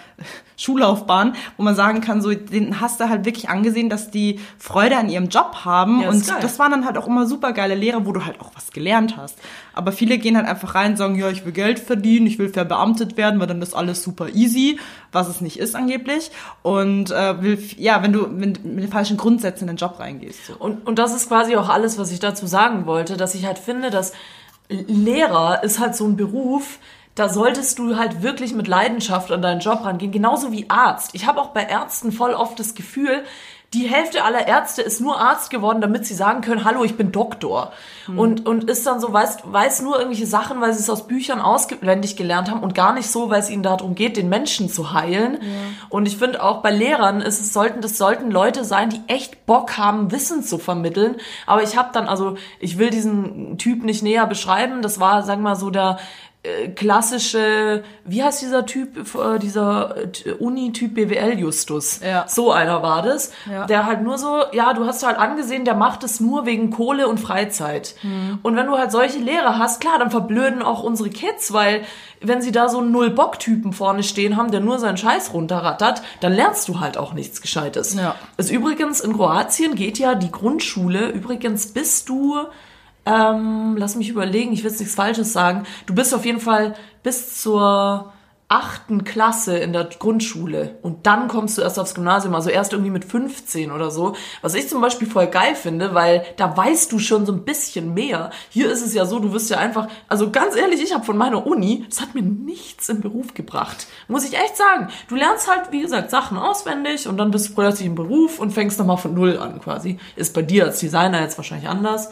Schullaufbahn, wo man sagen kann, so, den hast du halt wirklich angesehen, dass die Freude an ihrem Job haben. Ja, und geil. das waren dann halt auch immer super geile Lehrer, wo du halt auch was gelernt hast. Aber viele gehen halt einfach rein und sagen, ja, ich will Geld verdienen, ich will verbeamtet werden, weil dann ist alles super easy, was es nicht ist angeblich. Und äh, will, ja, wenn du mit, mit den falschen Grundsätzen in den Job reingehst. So. Und, und das ist quasi auch alles, was ich dazu sagen wollte, dass ich halt finde, dass Lehrer ist halt so ein Beruf, da solltest du halt wirklich mit Leidenschaft an deinen Job rangehen, genauso wie Arzt. Ich habe auch bei Ärzten voll oft das Gefühl, Die Hälfte aller Ärzte ist nur Arzt geworden, damit sie sagen können, hallo, ich bin Doktor. Und, und ist dann so, weiß, weiß nur irgendwelche Sachen, weil sie es aus Büchern auswendig gelernt haben und gar nicht so, weil es ihnen darum geht, den Menschen zu heilen. Und ich finde auch bei Lehrern ist es sollten, das sollten Leute sein, die echt Bock haben, Wissen zu vermitteln. Aber ich habe dann, also ich will diesen Typ nicht näher beschreiben. Das war, sagen wir mal, so der klassische, wie heißt dieser Typ, äh, dieser äh, Uni-Typ BWL-Justus. Ja. So einer war das. Ja. Der halt nur so, ja, du hast halt angesehen, der macht es nur wegen Kohle und Freizeit. Hm. Und wenn du halt solche Lehrer hast, klar, dann verblöden auch unsere Kids, weil wenn sie da so einen Null-Bock-Typen vorne stehen haben, der nur seinen Scheiß runterrattert, dann lernst du halt auch nichts Gescheites. Ja. Also übrigens, in Kroatien geht ja die Grundschule, übrigens bist du, ähm, lass mich überlegen, ich will jetzt nichts Falsches sagen, du bist auf jeden Fall bis zur achten Klasse in der Grundschule und dann kommst du erst aufs Gymnasium, also erst irgendwie mit 15 oder so. Was ich zum Beispiel voll geil finde, weil da weißt du schon so ein bisschen mehr. Hier ist es ja so, du wirst ja einfach, also ganz ehrlich, ich habe von meiner Uni, das hat mir nichts im Beruf gebracht. Muss ich echt sagen. Du lernst halt, wie gesagt, Sachen auswendig und dann bist du plötzlich im Beruf und fängst nochmal von Null an quasi. Ist bei dir als Designer jetzt wahrscheinlich anders.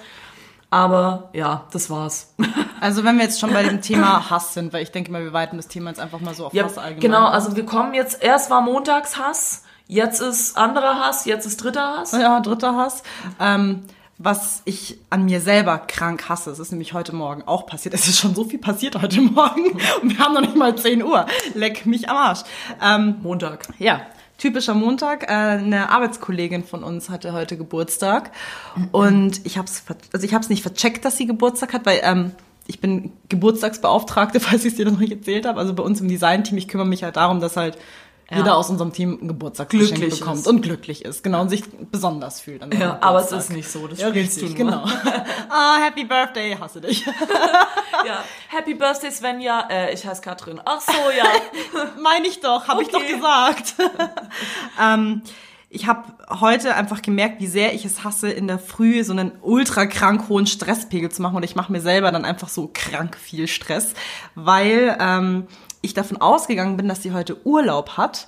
Aber ja, das war's. Also wenn wir jetzt schon bei dem Thema Hass sind, weil ich denke mal, wir weiten das Thema jetzt einfach mal so auf Ja, Hass allgemein. genau, also wir kommen jetzt, erst war Montagshass, jetzt ist anderer Hass, jetzt ist dritter Hass. Ja, dritter Hass. Ähm, was ich an mir selber krank hasse, es ist nämlich heute Morgen auch passiert. Es ist schon so viel passiert heute Morgen und wir haben noch nicht mal 10 Uhr. Leck mich am Arsch. Ähm, Montag. ja, typischer Montag. Äh, eine Arbeitskollegin von uns hatte heute Geburtstag und ich habe es, also ich habe es nicht vercheckt, dass sie Geburtstag hat, weil ähm, ich bin Geburtstagsbeauftragte, falls ich es dir noch nicht erzählt habe. Also bei uns im Design-Team, ich kümmere mich halt darum, dass halt jeder aus unserem Team Geburtstagsgeschenk Glücklich bekommt ist. und glücklich ist, genau, und sich besonders fühlt. An Ja, aber es Geburtstag. ist nicht so, das Ja, spielst richtig, du nur. genau. ah, Happy Birthday, hasse dich. Ja. Happy Birthday Svenja, äh, ich heiße Katrin. Ach so, ja. Meine ich doch, habe ich doch Okay. gesagt. ähm, ich habe heute einfach gemerkt, wie sehr ich es hasse, in der Früh so einen ultra krank hohen Stresspegel zu machen. Und ich mache mir selber dann einfach so krank viel Stress, weil ähm, ich davon ausgegangen bin, dass sie heute Urlaub hat.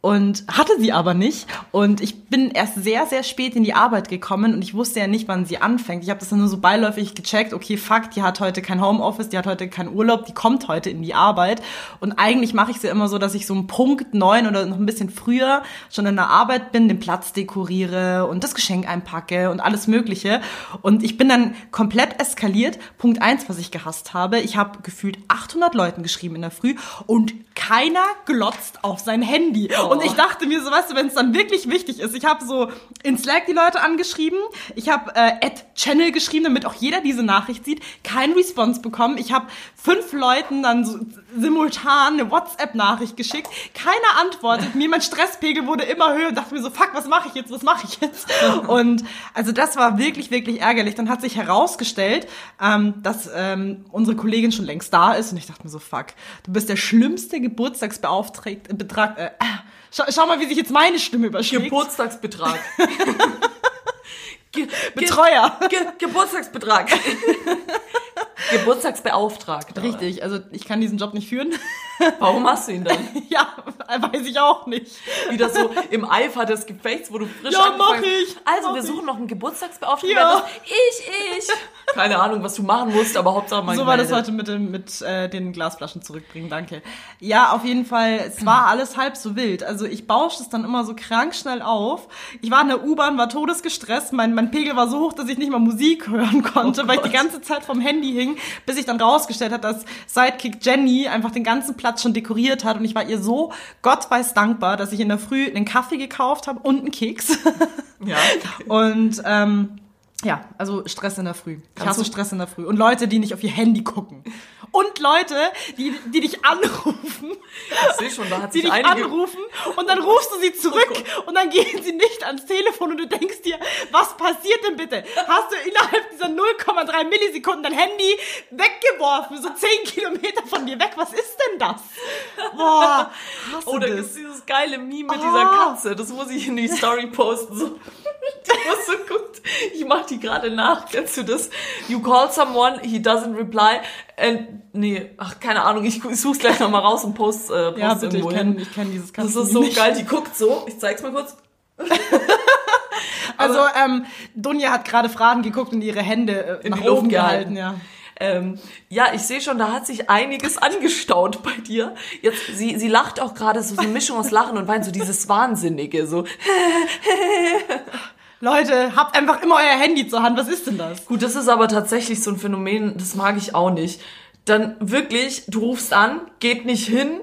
Und hatte sie aber nicht. Und ich bin erst sehr, sehr spät in die Arbeit gekommen und ich wusste ja nicht, wann sie anfängt. Ich habe das dann nur so beiläufig gecheckt. Okay, fuck, die hat heute kein Homeoffice, die hat heute keinen Urlaub, die kommt heute in die Arbeit. Und eigentlich mache ich sie immer so, dass ich so um Punkt neun oder noch ein bisschen früher schon in der Arbeit bin, den Platz dekoriere und das Geschenk einpacke und alles Mögliche. Und ich bin dann komplett eskaliert. Punkt eins, was ich gehasst habe. Ich habe gefühlt 800 Leuten geschrieben in der Früh und keiner glotzt auf sein Handy. Und ich dachte mir so, weißt du, wenn es dann wirklich wichtig ist, ich habe so in Slack die Leute angeschrieben, ich habe äh, at Channel geschrieben, damit auch jeder diese Nachricht sieht, kein Response bekommen. Ich habe fünf Leuten dann so simultan eine WhatsApp-Nachricht geschickt, keiner antwortet mir, mein Stresspegel wurde immer höher und dachte mir so, fuck, was mache ich jetzt, was mache ich jetzt? Und also das war wirklich, wirklich ärgerlich. Dann hat sich herausgestellt, ähm, dass ähm, unsere Kollegin schon längst da ist und ich dachte mir so, fuck, du bist der schlimmste Geburtstagsbeauftragte, Betrag, äh, schau, schau mal, wie sich jetzt meine Stimme überschlägt. Geburtstagsbetrag. Ge Betreuer. Ge Geburtstagsbetrag. Geburtstagsbeauftragter. Richtig, also ich kann diesen Job nicht führen. Warum hast du ihn dann? ja, weiß ich auch nicht. Wieder so im Eifer des Gefechts, wo du frisch Ja, angefangen mach ich, Also, mach wir ich. suchen noch einen Geburtstagsbeauftragten. Ja. Ich, ich. Keine Ahnung, was du machen musst, aber Hauptsache mal So war das heute mit, dem, mit äh, den Glasflaschen zurückbringen, danke. Ja, auf jeden Fall, es war alles halb so wild. Also ich bauschte es dann immer so krank schnell auf. Ich war in der U-Bahn, war todesgestresst, mein, mein Pegel war so hoch, dass ich nicht mal Musik hören konnte, Oh weil ich die ganze Zeit vom Handy hing, bis ich dann rausgestellt hat, dass Sidekick Jenny einfach den ganzen Platz schon dekoriert hat und ich war ihr so Gott weiß dankbar, dass ich in der Früh einen Kaffee gekauft habe und einen Keks. Ja. Und ähm, ja, also Stress in der Früh. Ich Kannst hasse du- Stress in der Früh. Und Leute, die nicht auf ihr Handy gucken. Und Leute, die, die dich anrufen, Ich sehe schon, da hat die sich dich einige... anrufen und dann rufst du sie zurück und dann gehen sie nicht ans Telefon und du denkst dir, was passiert denn bitte? Hast du innerhalb dieser 0,3 Millisekunden dein Handy weggeworfen, so 10 Kilometer von dir weg? Was ist denn das? Boah, hasse Oh, da das. dieses geile Meme mit Ah. dieser Katze. Das muss ich in die Story posten. So. Das war so gut. Ich mach die gerade nach. Kennst du das? You call someone, he doesn't reply. And, nee, ach, keine Ahnung. Ich such's gleich nochmal raus und post, äh, post Ja, bitte, ich irgendwo kenne hin. ich kenn dieses Das Katzen ist so nicht. geil. Die guckt so. Ich zeig's mal kurz. Also, ähm, Dunja hat gerade Fragen geguckt und ihre Hände äh, In nach oben gehalten. gehalten, ja. Ähm, ja, ich sehe schon, da hat sich einiges angestaut bei dir. Jetzt, sie, sie lacht auch gerade so, so eine Mischung aus Lachen und Weinen, so dieses Wahnsinnige, so. Leute, habt einfach immer euer Handy zur Hand. Was ist denn das? Gut, das ist aber tatsächlich so ein Phänomen, das mag ich auch nicht. Dann wirklich, du rufst an, geht nicht hin,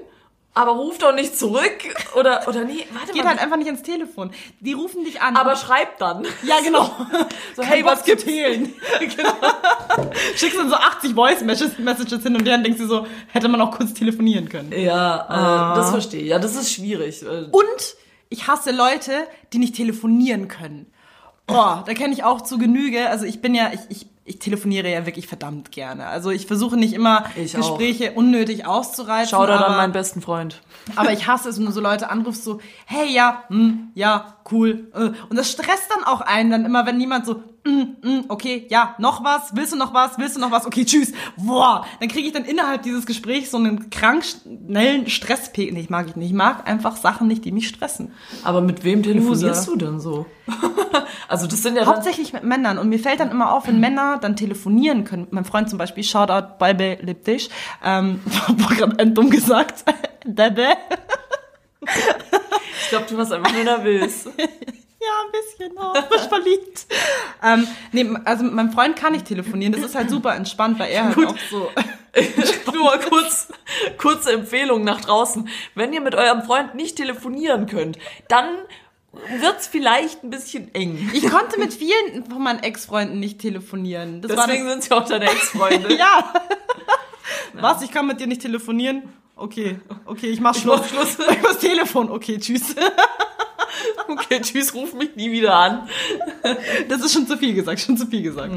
aber ruft doch nicht zurück. Oder, oder nee, warte Geht mal. halt einfach nicht ans Telefon. Die rufen dich an. aber schreib dann. ja, genau. So, hey, was gibt's? teilen. Schickst dann so 80 Voice Messages hin und her und denkst du so, hätte man auch kurz telefonieren können. Ja, äh, das verstehe ich. Ja, das ist schwierig. Äh, Und ich hasse Leute, die nicht telefonieren können. Boah, da kenne ich auch zu Genüge. Also ich bin ja, ich, ich, ich telefoniere ja wirklich verdammt gerne. Also ich versuche nicht immer Ich auch. Gespräche unnötig auszureizen. Schau da dann meinen besten Freund. aber ich hasse es, wenn du so Leute anrufst, so, hey, ja, hm, ja, cool. äh. Und das stresst dann auch einen dann immer, wenn jemand so, mm, mm, okay, ja, noch was, willst du noch was, willst du noch was, okay, tschüss, boah. Dann kriege ich dann innerhalb dieses Gesprächs so einen krank schnellen Stresspegel. Nee, ich mag ich nicht. Ich mag einfach Sachen nicht, die mich stressen. Aber mit wem telefonierst du denn so? also das sind ja Hauptsächlich mit Männern. Und mir fällt dann immer auf, wenn Männer dann telefonieren können. Mein Freund zum Beispiel, Shoutout Balbe Liptisch, ähm, hab gerade dumm gesagt. Bebe. Ich glaube, du warst einfach nur nervös. Ja, ein bisschen, oh, frisch verliebt. ähm, nee, also mit meinem Freund kann ich telefonieren. Das ist halt super entspannt, weil er halt Gut. auch so. Nur mal kurz, kurze Empfehlung nach draußen. Wenn ihr mit eurem Freund nicht telefonieren könnt, dann wird's vielleicht ein bisschen eng. Ich konnte mit vielen von meinen Ex-Freunden nicht telefonieren. Das Deswegen sind sie auch deine Ex-Freunde. Ja. Was? Ich kann mit dir nicht telefonieren? Okay, okay, ich mach Schluss. mach Schluss. Ich muss Telefon. Okay, tschüss. Okay, tschüss, ruf mich nie wieder an. Das ist schon zu viel gesagt, schon zu viel gesagt.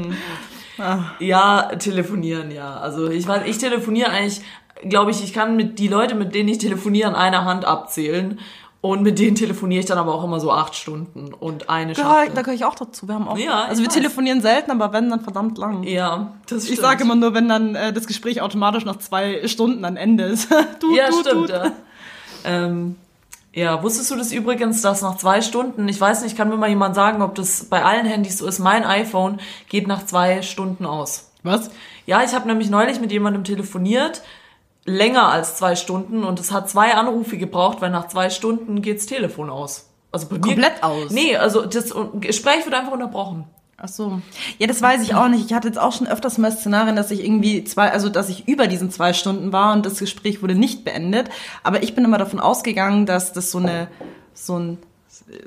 Ja, telefonieren, ja. Also ich weiß, ich telefoniere eigentlich, glaube ich, ich kann mit die Leute, mit denen ich telefoniere, an einer Hand abzählen. Und mit denen telefoniere ich dann aber auch immer so acht Stunden und eine Ja, Schachtel. da gehöre ich auch dazu. Wir haben auch. Ja, also wir weiß. telefonieren selten, aber wenn, dann verdammt lang. Ja, das stimmt. Ich sage immer nur, wenn dann äh, das Gespräch automatisch nach zwei Stunden dann Ende ist. du, Ja, du, stimmt. du. Ja. Ähm, ja, wusstest du das übrigens, dass nach zwei Stunden, ich weiß nicht, kann mir mal jemand sagen, ob das bei allen Handys so ist, mein iPhone geht nach zwei Stunden aus. Was? Ja, ich habe nämlich neulich mit jemandem telefoniert, länger als zwei Stunden und es hat zwei Anrufe gebraucht, weil nach zwei Stunden geht's Telefon aus. Also bei mir, Komplett aus? Nee, also das Gespräch wird einfach unterbrochen. Ach so. Ja, das weiß ich auch nicht. Ich hatte jetzt auch schon öfters mal Szenarien, dass ich irgendwie zwei, also dass ich über diesen zwei Stunden war und das Gespräch wurde nicht beendet. Aber ich bin immer davon ausgegangen, dass das so eine, so ein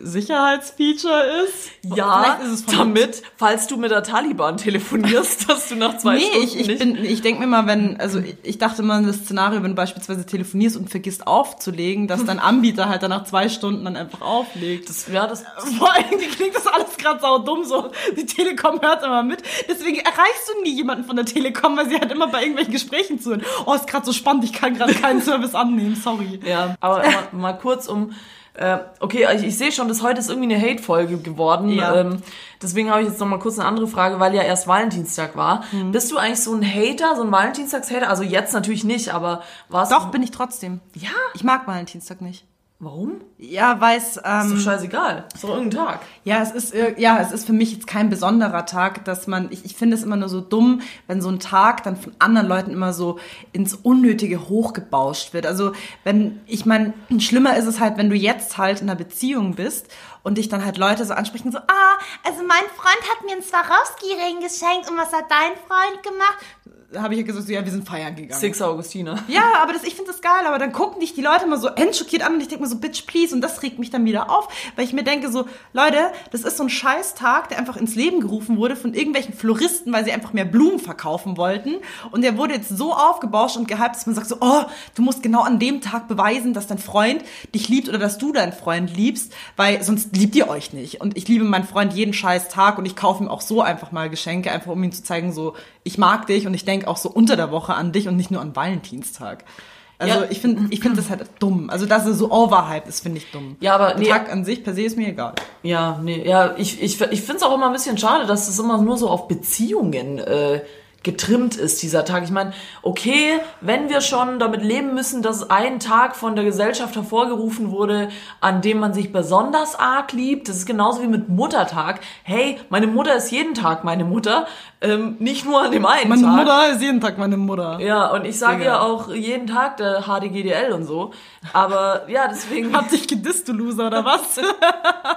Sicherheitsfeature ist. Ja, ist damit, falls du mit der Taliban telefonierst, dass du nach zwei Nee, Stunden ich, ich, nicht... bin, ich denke mir mal, wenn, also ich, ich dachte mal an das Szenario, wenn du beispielsweise telefonierst und vergisst aufzulegen, dass dein Anbieter halt dann nach zwei Stunden dann einfach auflegt. das, ja, das, Vor allem klingt das alles gerade sau dumm so. Die Telekom hört immer mit. Deswegen erreichst du nie jemanden von der Telekom, weil sie halt immer bei irgendwelchen Gesprächen zuhören. Oh, ist gerade so spannend, ich kann gerade keinen Service annehmen, sorry. Ja, aber mal, mal kurz um. Äh, okay, ich, ich sehe schon, dass heute ist irgendwie eine Hate-Folge geworden. Ja. Ähm, deswegen habe ich jetzt noch mal kurz eine andere Frage, weil ja erst Valentinstag war. Mhm. Bist du eigentlich so ein Hater, so ein Valentinstags-Hater? Also jetzt natürlich nicht, aber warst Doch, du... bin ich trotzdem. Ja? Ich mag Valentinstag nicht. Warum? Ja, weiß, Ist ähm, doch scheißegal. Ist doch irgendein Tag. Ja, es ist äh, ja, es ist für mich jetzt kein besonderer Tag, dass man ich, ich finde es immer nur so dumm, wenn so ein Tag dann von anderen Leuten immer so ins unnötige hochgebauscht wird. Also, wenn ich meine, schlimmer ist es halt, wenn du jetzt halt in einer Beziehung bist und dich dann halt Leute so ansprechen so, ah, Also mein Freund hat mir einen Swarovski-Ring geschenkt und was hat dein Freund gemacht? Habe ich ja gesagt, so, ja, wir sind feiern gegangen. Six Augustina. Ja, aber das, ich finde das geil, aber dann gucken dich die Leute immer so endschockiert an und ich denke mir so, bitch, please. Und das regt mich dann wieder auf, weil ich mir denke so, Leute, das ist so ein Scheißtag, der einfach ins Leben gerufen wurde von irgendwelchen Floristen, weil sie einfach mehr Blumen verkaufen wollten. Und der wurde jetzt so aufgebauscht und gehypt, dass man sagt so, oh, du musst genau an dem Tag beweisen, dass dein Freund dich liebt oder dass du deinen Freund liebst, weil sonst liebt ihr euch nicht. Und ich liebe meinen Freund jeden scheiß Tag und ich kaufe ihm auch so einfach mal Geschenke, einfach um ihm zu zeigen, so, ich mag dich und ich denke auch so unter der Woche an dich und nicht nur an Valentinstag. Also Ja. ich finde ich finde das halt dumm. Also dass er so overhyped ist, finde ich dumm. Ja, aber Der nee, Tag an sich per se ist mir egal. Ja, nee, ja, ich, ich, ich finde es auch immer ein bisschen schade, dass das immer nur so auf Beziehungen äh, getrimmt ist, dieser Tag. Ich meine, okay, wenn wir schon damit leben müssen, dass ein Tag von der Gesellschaft hervorgerufen wurde, an dem man sich besonders arg liebt, das ist genauso wie mit Muttertag. Hey, meine Mutter ist jeden Tag meine Mutter, ähm, nicht nur an dem einen Meine Tag. Mutter ist jeden Tag meine Mutter. Ja, und ich sage ja auch jeden Tag der HDGDL und so. Aber ja, deswegen. Hab dich gedisst, du Loser, oder was?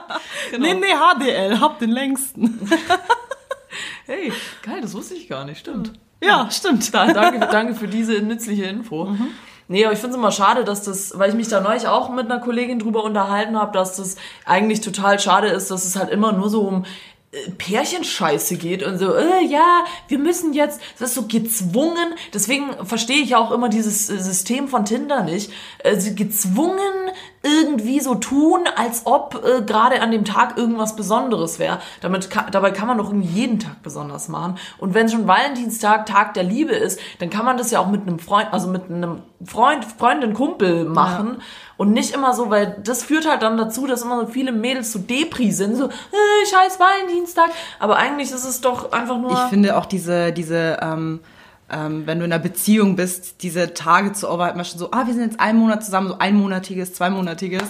Genau. Nee, nee, HDL, hab den längsten. Hey, geil, das wusste ich gar nicht, stimmt. Ja, stimmt. Da, danke, danke für diese nützliche Info. Nee, aber ich finde es immer schade, dass das, weil ich mich da neulich auch mit einer Kollegin drüber unterhalten habe, dass das eigentlich total schade ist, dass es halt immer nur so um äh, Pärchenscheiße geht und so, äh, ja, wir müssen jetzt, das ist so gezwungen, deswegen verstehe ich auch immer dieses äh, System von Tinder nicht, sie gezwungen irgendwie so tun, als ob äh, gerade an dem Tag irgendwas Besonderes wäre. Damit ka dabei kann man doch irgendwie jeden Tag besonders machen. Und wenn schon Valentinstag Tag der Liebe ist, dann kann man das ja auch mit einem Freund, also mit einem Freund, Freundin, Kumpel machen. Und nicht immer so, weil das führt halt dann dazu, dass immer so viele Mädels so Depri sind, so, äh, scheiß Valentinstag. Aber eigentlich ist es doch einfach nur. Ich finde auch diese, diese, ähm, ähm, wenn du in einer Beziehung bist, diese Tage zu overhalten, schon so, ah, wir sind jetzt einen Monat zusammen, so einmonatiges, zweimonatiges.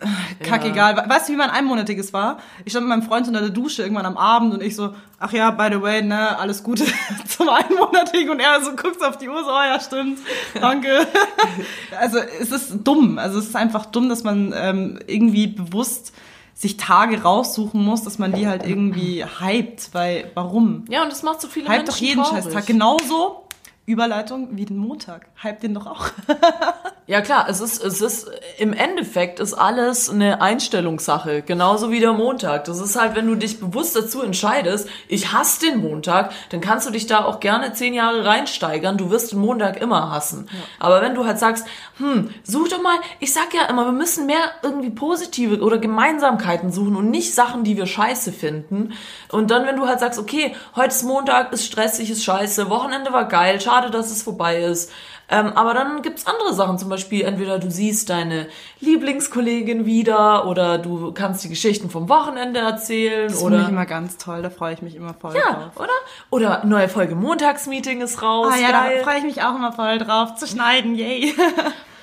Kackegal. Ja. Weißt du, wie mein einmonatiges war? Ich stand mit meinem Freund unter der Dusche irgendwann am Abend und ich so, ach ja, by the way, ne, alles Gute zum einmonatigen und er so guckt auf die Uhr so, oh ja, stimmt, danke. also es ist dumm, also es ist einfach dumm, dass man ähm, irgendwie bewusst sich Tage raussuchen muss, dass man die halt irgendwie hypt, weil warum? ja, und das macht so viele Hype Menschen doch jeden traurig. Scheißtag. Genauso Überleitung wie den Montag. Hype den doch auch. Ja klar, es ist, es ist, im Endeffekt ist alles eine Einstellungssache, genauso wie der Montag. Das ist halt, wenn du dich bewusst dazu entscheidest, ich hasse den Montag, dann kannst du dich da auch gerne zehn Jahre reinsteigern, du wirst den Montag immer hassen. Aber wenn du halt sagst, hm, such doch mal, ich sag ja immer, wir müssen mehr irgendwie positive oder Gemeinsamkeiten suchen und nicht Sachen, die wir scheiße finden. Und dann, wenn du halt sagst, okay, heute ist Montag, ist stressig, ist scheiße, Wochenende war geil, schade, dass es vorbei ist. Ähm, aber dann gibt's andere Sachen, zum Beispiel entweder du siehst deine Lieblingskollegin wieder oder du kannst die Geschichten vom Wochenende erzählen Das finde ich immer ganz toll, da freue ich mich immer voll ja, drauf. oder? Oder neue Folge Montagsmeeting ist raus. Ah ja, geil. da freue ich mich auch immer voll drauf zu schneiden, yay.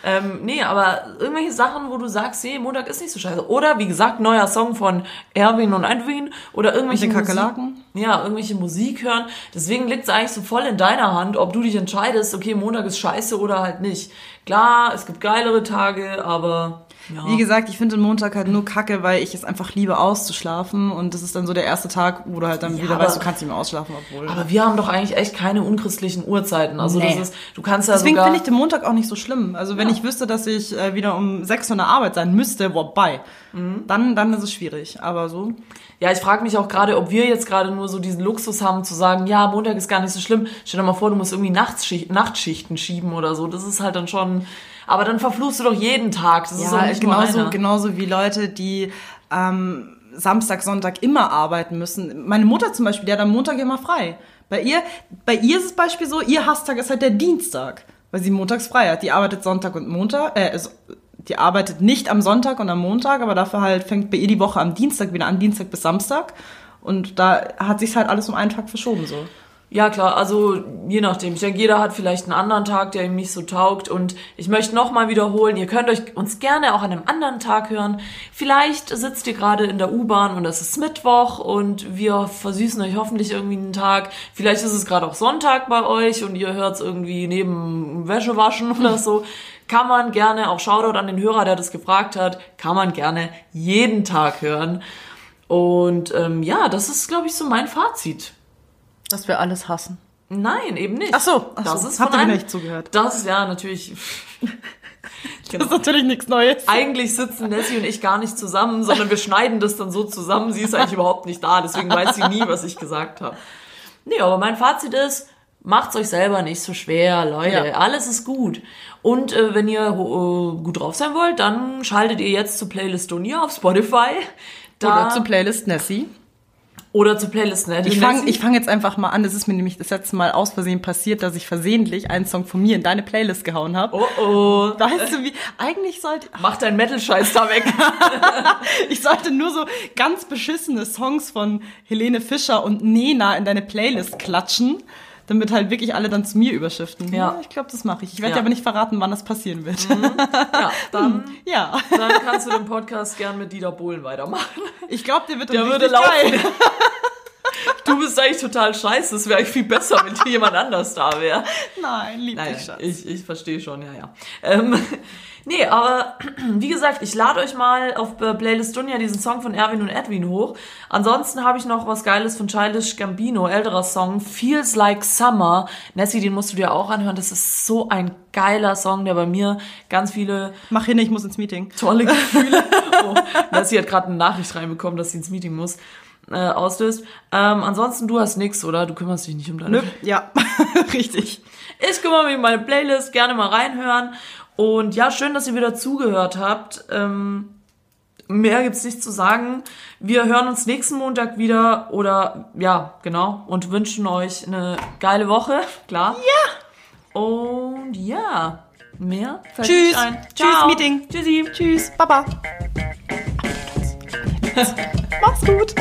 Ähm, nee, aber irgendwelche Sachen, wo du sagst, nee, Montag ist nicht so scheiße. Oder wie gesagt, neuer Song von Erwin und Edwin oder irgendwelche Und den Musik- Kakerlaken? Ja, irgendwelche Musik hören. Deswegen liegt es eigentlich so voll in deiner Hand, ob du dich entscheidest, okay, Montag ist scheiße oder halt nicht. Klar, es gibt geilere Tage, aber ja. Wie gesagt, ich finde den Montag halt nur kacke, weil ich es einfach liebe auszuschlafen und das ist dann so der erste Tag, wo du halt dann Ja, wieder aber- weißt, du kannst nicht mehr ausschlafen, obwohl. aber wir haben doch eigentlich echt keine unchristlichen Uhrzeiten. Also Nee. das ist, du kannst ja Deswegen finde ich den Montag auch nicht so schlimm. Also wenn Ja. ich wüsste, dass ich äh, wieder um 6 Uhr in der Arbeit sein müsste, wobei, Mhm. dann, dann ist es schwierig. Aber so. Ja, ich frage mich auch gerade, ob wir jetzt gerade nur so diesen Luxus haben zu sagen, ja, Montag ist gar nicht so schlimm. Stell dir mal vor, du musst irgendwie Nachtschicht, Nachtschichten schieben oder so. Das ist halt dann schon. Aber dann verfluchst du doch jeden Tag. Das ist doch Ja, nicht nur genauso, einer. genauso wie Leute, die ähm, Samstag, Sonntag immer arbeiten müssen. Meine Mutter zum Beispiel, die hat am Montag immer frei. Bei ihr, bei ihr ist es Beispiel so, ihr Hasstag ist halt der Dienstag, weil sie montags frei hat. Die arbeitet Sonntag und Montag, äh, also, die arbeitet nicht am Sonntag und am Montag, aber dafür halt fängt bei ihr die Woche am Dienstag wieder an, Dienstag bis Samstag. Und da hat sich halt alles um einen Tag verschoben so. Ja, klar, also je nachdem. Ich denke, jeder hat vielleicht einen anderen Tag, der ihm nicht so taugt. Und ich möchte nochmal wiederholen, ihr könnt euch uns gerne auch an einem anderen Tag hören. Vielleicht sitzt ihr gerade in der U-Bahn und es ist Mittwoch und wir versüßen euch hoffentlich irgendwie einen Tag. Vielleicht ist es gerade auch Sonntag bei euch und ihr hört es irgendwie neben Wäschewaschen oder so. Kann man gerne, auch Shoutout an den Hörer, der das gefragt hat, kann man gerne jeden Tag hören. Und ähm, ja, das ist, glaube ich, so mein Fazit. Dass wir alles hassen. Nein, eben nicht. Ach so, ach das so. ist Habt ihr mir nicht zugehört? Das ist ja natürlich. Das ist natürlich nichts Neues. Eigentlich sitzen Nessie und ich gar nicht zusammen, sondern wir schneiden das dann so zusammen. Sie ist eigentlich überhaupt nicht da, deswegen weiß sie nie, was ich gesagt habe. Nee, aber mein Fazit ist, macht's euch selber nicht so schwer, Leute. Ja. Alles ist gut. Und äh, wenn ihr äh, gut drauf sein wollt, dann schaltet ihr jetzt zu Playlist Donia auf Spotify. Da, Oder zur Playlist Nessie. Oder zu Playlist Net. Ich fange fang jetzt einfach mal an. Das ist mir nämlich das letzte Mal aus Versehen passiert, dass ich versehentlich einen Song von mir in deine Playlist gehauen habe. Oh oh. Weißt du wie? Eigentlich sollte Mach deinen Metal-Scheiß da weg. ich sollte nur so ganz beschissene Songs von Helene Fischer und Nena in deine Playlist klatschen, damit halt wirklich alle dann zu mir überschiften. Ja. ich glaube, das mache ich. Ich werde Ja. dir aber nicht verraten, wann das passieren wird. Ja, dann, ja, dann kannst du den Podcast gern mit Dieter Bohlen weitermachen. ich glaube, der wird Der würde laufen. geil. Du bist eigentlich total scheiße. Es wäre eigentlich viel besser, wenn hier jemand anders da wäre. Nein, lieb Nein, dich, Schatz. ich, ich verstehe schon, ja, ja. Ähm, nee, aber wie gesagt, ich lade euch mal auf äh, Playlist Dunja diesen Song von Erwin und Edwin hoch. Ansonsten habe ich noch was Geiles von Childish Gambino, älterer Song, Feels Like Summer. Nessie, den musst du dir auch anhören. Das ist so ein geiler Song, der bei mir ganz viele Mach hin, ich muss ins Meeting. tolle Gefühle. oh, Nessie hat gerade eine Nachricht reinbekommen, dass sie ins Meeting muss. Äh, auslöst. Ähm, ansonsten, du hast nix, oder? Du kümmerst dich nicht um deine Nö, ja, richtig. ich kümmere mich um meine Playlist, gerne mal reinhören. Und ja, schön, dass ihr wieder zugehört habt. Ähm, mehr gibt's nicht zu sagen. Wir hören uns nächsten Montag wieder oder ja, genau. Und wünschen euch eine geile Woche, klar. Ja. Und ja, mehr fällt Tschüss. Tschüss. Meeting. Tschüssi. Tschüss, Baba. Mach's gut.